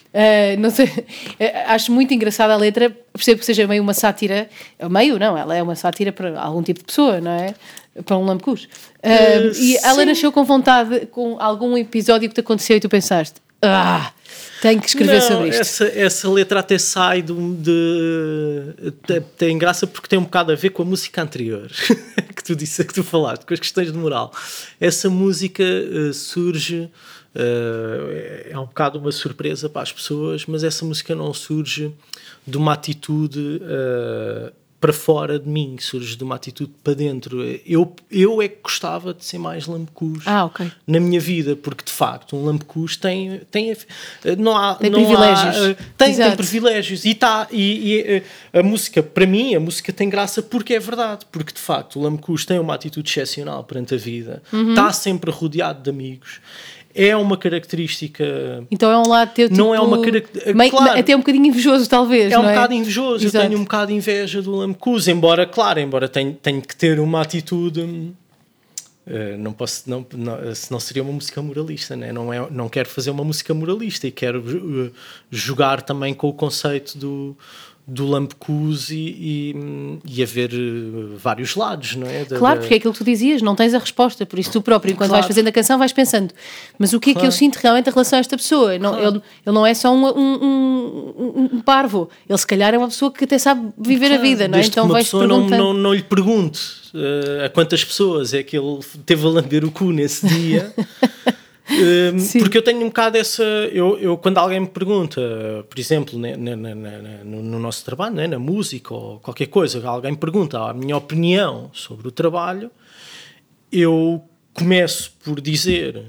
Uh, [LAUGHS] não sei, eh, acho muito engraçada a letra, percebo que seja meio uma sátira, meio não, ela é uma sátira para algum tipo de pessoa, não é? Para um lamecus. Uh, e ela nasceu com vontade, com algum episódio que te aconteceu e tu pensaste, ah, tenho que escrever Não, sobre isto. Essa, essa letra até sai de, de- te- tem graça porque tem um bocado a ver com a música anterior [LAUGHS] que tu disse, que tu falaste, com as questões de moral. Essa música eh, surge, eh, é um bocado uma surpresa para as pessoas, mas essa música não surge de uma atitude eh, para fora de mim, surge de uma atitude para dentro. Eu, eu é que gostava de ser mais lambucus ah, okay. na minha vida, porque de facto um lambucus tem, tem não há tem não privilégios, há, tem, tem, privilégios e tá e, e, a música para mim a música tem graça porque é verdade, porque de facto o lambucus tem uma atitude excepcional perante a vida, uhum. está sempre rodeado de amigos é uma característica. Então é um lado teu tipo, Não é uma característica. Claro, até um bocadinho invejoso, talvez. É um é? bocado invejoso. Exato. Eu tenho um bocado de inveja do Lamcus, embora, claro, embora tenha, tenha que ter uma atitude. Uh, não posso, não, não, senão seria uma música moralista, né? não, é, não quero fazer uma música moralista e quero uh, jogar também com o conceito do, do Lampecus e, e, e haver eh, vários lados, não é? Da, claro, porque é aquilo que tu dizias, não tens a resposta, por isso tu próprio, enquanto claro. vais fazendo a canção, vais pensando, mas o que é claro. que eu sinto realmente em relação a esta pessoa? Não, claro. ele, ele não é só um, um, um, parvo, ele se calhar é uma pessoa que até sabe viver a vida, não é? Então que uma pessoa não, não, não lhe pergunte uh, a quantas pessoas é que ele teve a lamber o cu nesse dia. [LAUGHS] Um, porque eu tenho um bocado essa. Eu, eu, quando alguém me pergunta, por exemplo, né, na, na, na, no, no, nosso trabalho, né, na música ou qualquer coisa, alguém me pergunta a minha opinião sobre o trabalho, eu começo por dizer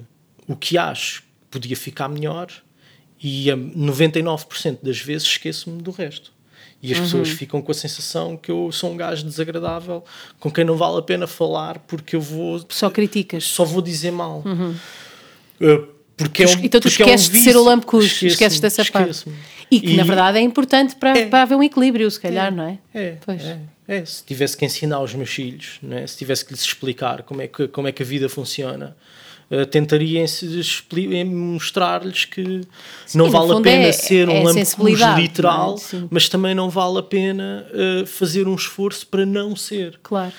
o que acho que podia ficar melhor e a 99% das vezes esqueço-me do resto. E as uhum. pessoas ficam com a sensação que eu sou um gajo desagradável com quem não vale a pena falar porque eu vou. Só criticas. Só vou dizer mal. Uhum. Uh, porque é um, então tu esqueces é um de ser o Lampecus, esqueces dessa parte. E que e, na verdade é importante para, é, para haver um equilíbrio, se calhar, é, não é? É, pois. É, é, Se tivesse que ensinar aos meus filhos, não é? se tivesse que lhes explicar como é que, como é que a vida funciona, uh, tentaria mostrar-lhes que Sim, não vale a pena é, ser um é Lampecus literal, mas também não vale a pena uh, fazer um esforço para não ser. Claro.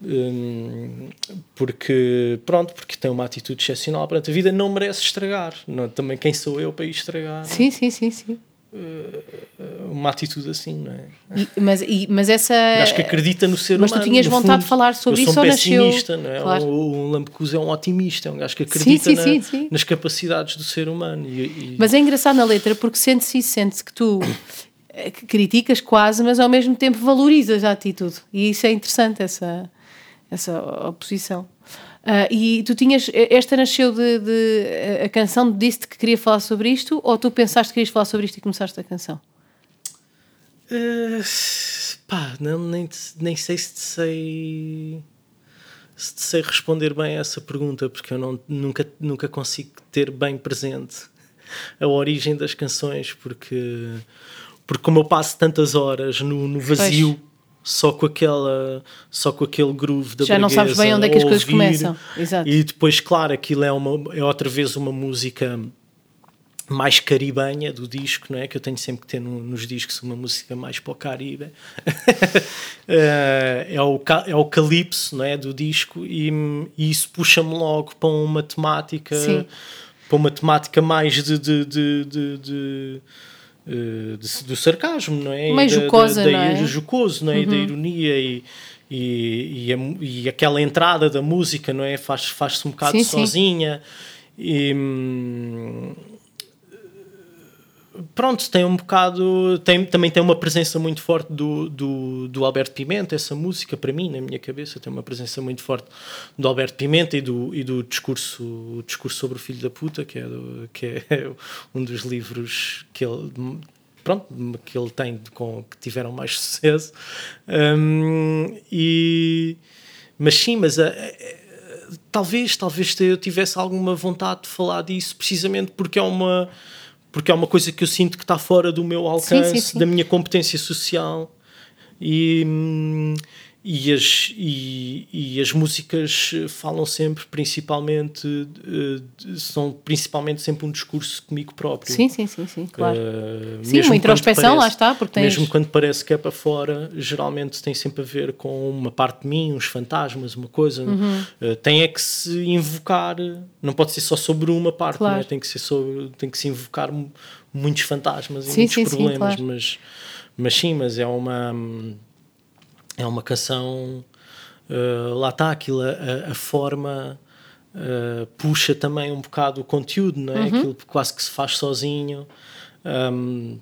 Hum, porque pronto, porque tem uma atitude excepcional perante a vida, não merece estragar. Não, também quem sou eu para ir estragar? Sim, sim, sim, sim. Uh, uma atitude assim, não é? E, mas, e, mas essa. Acho que acredita no ser mas humano. Mas tu tinhas vontade fundo, de falar sobre isso um ou nasceu? Não é? Claro. Lampecus é um otimista, é um gajo que acredita sim, sim, na, nas capacidades do ser humano. E, e... Mas é engraçado na letra porque sente-se isso, sente-se que tu [COUGHS] eh, criticas quase, mas ao mesmo tempo valorizas a atitude. E isso é interessante, essa essa oposição. Uh, e tu tinhas. Esta nasceu de. de a canção disse-te que queria falar sobre isto ou tu pensaste que querias falar sobre isto e começaste a canção? Uh, pá, não, nem, nem sei se te sei. Se te sei responder bem a essa pergunta, porque eu não, nunca, nunca consigo ter bem presente a origem das canções, porque, porque como eu passo tantas horas no, no vazio. Só com aquela só com aquele groove da já não sabes bem onde é que as coisas começam Exato. e depois claro aquilo é uma é outra vez uma música mais caribenha do disco, não é? Que eu tenho sempre que ter no, nos discos uma música mais para o Caribe. [LAUGHS] é, o, é o calypso, não é? Do disco e, e isso puxa-me logo para uma temática, Sim. para uma temática mais de, de, de, de eh, de, do sarcasmo, não é? Mais jocosa, da, da, não é? Jocoso, não é? Uhum. Da ironia e, e, e, a, e, aquela entrada da música, não é? Faz-se faz um bocado sim, sozinha. Sim. E, hum, pronto, tem um bocado. Tem, também tem uma presença muito forte do, do, do, Alberto Pimenta, essa música, para mim, na minha cabeça, tem uma presença muito forte do Alberto Pimenta e do, e do discurso, discurso sobre o filho da puta, que é, do, que é [LAUGHS] um dos livros que ele. Pronto, que ele tem com que tiveram mais [LAUGHS] sucesso um, e mas sim, mas a, a, talvez talvez eu tivesse alguma vontade de falar disso precisamente porque é uma porque é uma coisa que eu sinto que está fora do meu alcance, sim, sim, sim. da minha competência social e, e, as, e, e, as músicas falam sempre principalmente uh, são principalmente sempre um discurso comigo próprio sim, sim, sim, sim claro uh, sim, uma introspeção parece, lá está porque tens... mesmo quando parece que é para fora geralmente tem sempre a ver com uma parte de mim uns fantasmas, uma coisa uhum. uh, tem é que se invocar não pode ser só sobre uma parte é? claro. tem que ser sobre, tem que se invocar muitos fantasmas e sim, muitos sim, problemas sim, claro. mas, mas sim, mas é uma é uma canção. Uh, lá está aquilo, a, a forma uh, puxa também um bocado o conteúdo, não é? Uhum. Aquilo quase que se faz sozinho. Um,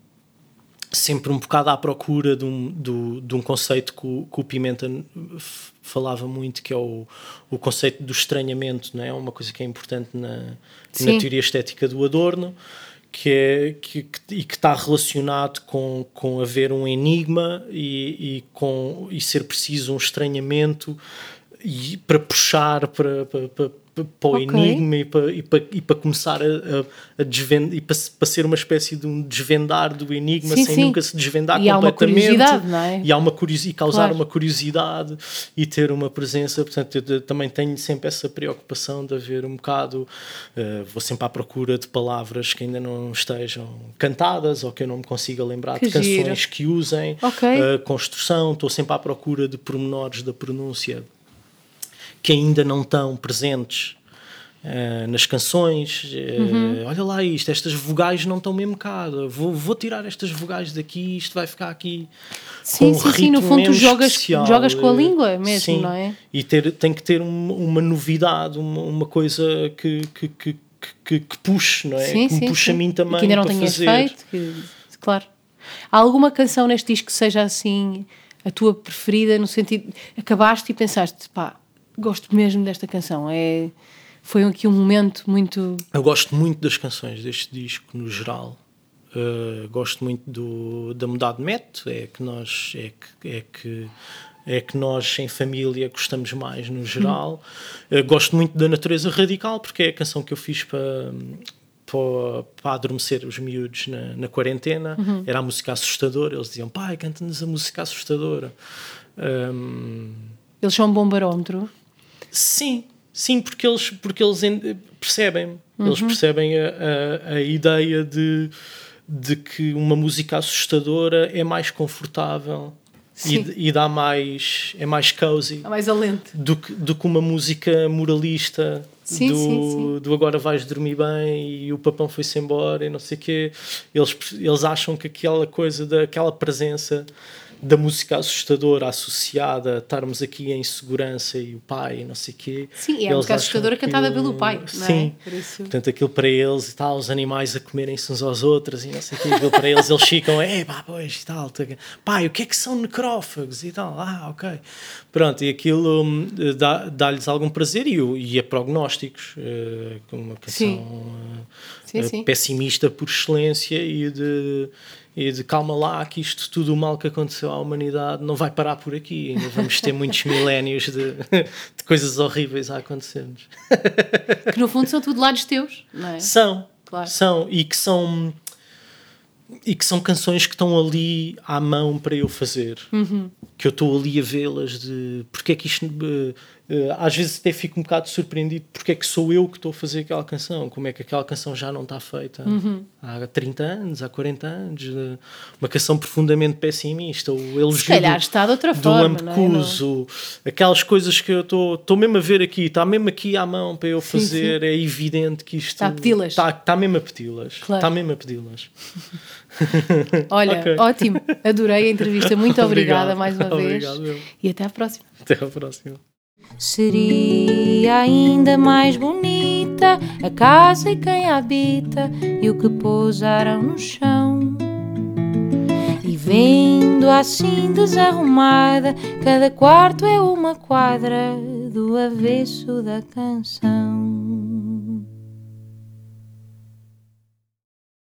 sempre um bocado à procura de um, do, de um conceito que o, que o Pimenta falava muito, que é o, o conceito do estranhamento, não é? Uma coisa que é importante na, na teoria estética do Adorno, que é que, que, e que está relacionado com, com haver um enigma e, e, com, e ser preciso um estranhamento e para puxar para, para, para para o okay. enigma e para, e para, e para começar a, a, desvendar e para, para ser uma espécie de um desvendar do enigma sim, sem sim. nunca se desvendar e completamente. Há uma é? E, há uma curiosidade, e causar claro. uma curiosidade e ter uma presença. Portanto, eu também tenho sempre essa preocupação de haver um bocado. Uh, vou sempre à procura de palavras que ainda não estejam cantadas ou que eu não me consiga lembrar que de canções que usem. Okay. Uh, construção, estou sempre à procura de pormenores da pronúncia que ainda não estão presentes uh, nas canções. Uh, uhum. Olha lá isto, estas vogais não estão mesmo cá. Vou, vou tirar estas vogais daqui, isto vai ficar aqui. Sim, sim, sim. No fundo, tu jogas, jogas com a língua mesmo, sim. não é? E ter, tem que ter uma, uma novidade, uma, uma coisa que, que, que, que, que puxe, não é? Sim, que sim. a mim também. E que ainda não tenhas fazer. feito, claro. Há alguma canção neste disco que seja assim a tua preferida, no sentido. Acabaste e pensaste, pá, gosto mesmo desta canção. É, foi aqui um momento muito. Eu gosto muito das canções deste disco, no geral. Uh, gosto muito do, da mudar de método, é que nós. É que, é que é que nós em família gostamos mais no geral. Hum. Uh, gosto muito da natureza radical, porque é a canção que eu fiz para, para, para adormecer os miúdos na, na quarentena. Uhum. Era a música assustadora. Eles diziam, pai, canta-nos a música assustadora. Um... Eles são um bom barómetro? Sim, sim, porque eles, porque eles percebem, uhum. eles percebem a, a, a, ideia de, de que uma música assustadora é mais confortável e, e, dá mais, é mais cozy é mais alento. Do, que, do que uma música moralista sim, do, sim, sim. do agora vais dormir bem e o papão foi-se embora e não sei o quê. Eles, eles acham que aquela coisa, daquela presença da música assustadora associada a estarmos aqui em segurança e o pai, não sei o quê. Sim, é a música assustadora cantada pelo pai, não Sim, é? Isso... portanto aquilo para eles e tal, os animais a comerem-se uns aos outros e não sei o quê, aquilo para eles, eles ficam, é pá, pois e tal, pai, o que é que são necrófagos e tal, ah, ok. Pronto, e aquilo hum, dá-lhes algum prazer e, e é prognósticos, uh, uma canção uh, sim, sim. pessimista por excelência e de e de calma lá, que isto tudo o mal que aconteceu à humanidade não vai parar por aqui, ainda vamos ter muitos [LAUGHS] milénios de, de coisas horríveis a acontecer-nos. [LAUGHS] Que no fundo são tudo lados teus, não é? São, claro. são, e que são e que são canções que estão ali à mão para eu fazer, uhum. Que eu estou ali a vê-las de porque é que isto uh, Uh, às vezes até fico um bocado surpreendido porque é que sou eu que estou a fazer aquela canção, como é que aquela canção já não está feita uhum. há 30 anos, há 40 anos, uh, uma canção profundamente pessimista, o elogio Se calhar está de outra do forma, ambecuso, é? aquelas coisas que eu estou mesmo a ver aqui, está mesmo aqui à mão para eu sim, fazer, sim. é evidente que isto está a pedi-las, está, está mesmo a pedi-las, claro. está mesmo a pedi-las. [LAUGHS] [LAUGHS] Olha, okay. ótimo, adorei a entrevista, muito [LAUGHS] obrigada mais uma vez Obrigado. e até à próxima. Até à próxima. Seria ainda mais bonita a casa e quem a habita e o que pousaram no chão. E vendo assim desarrumada, cada quarto é uma quadra do avesso da canção.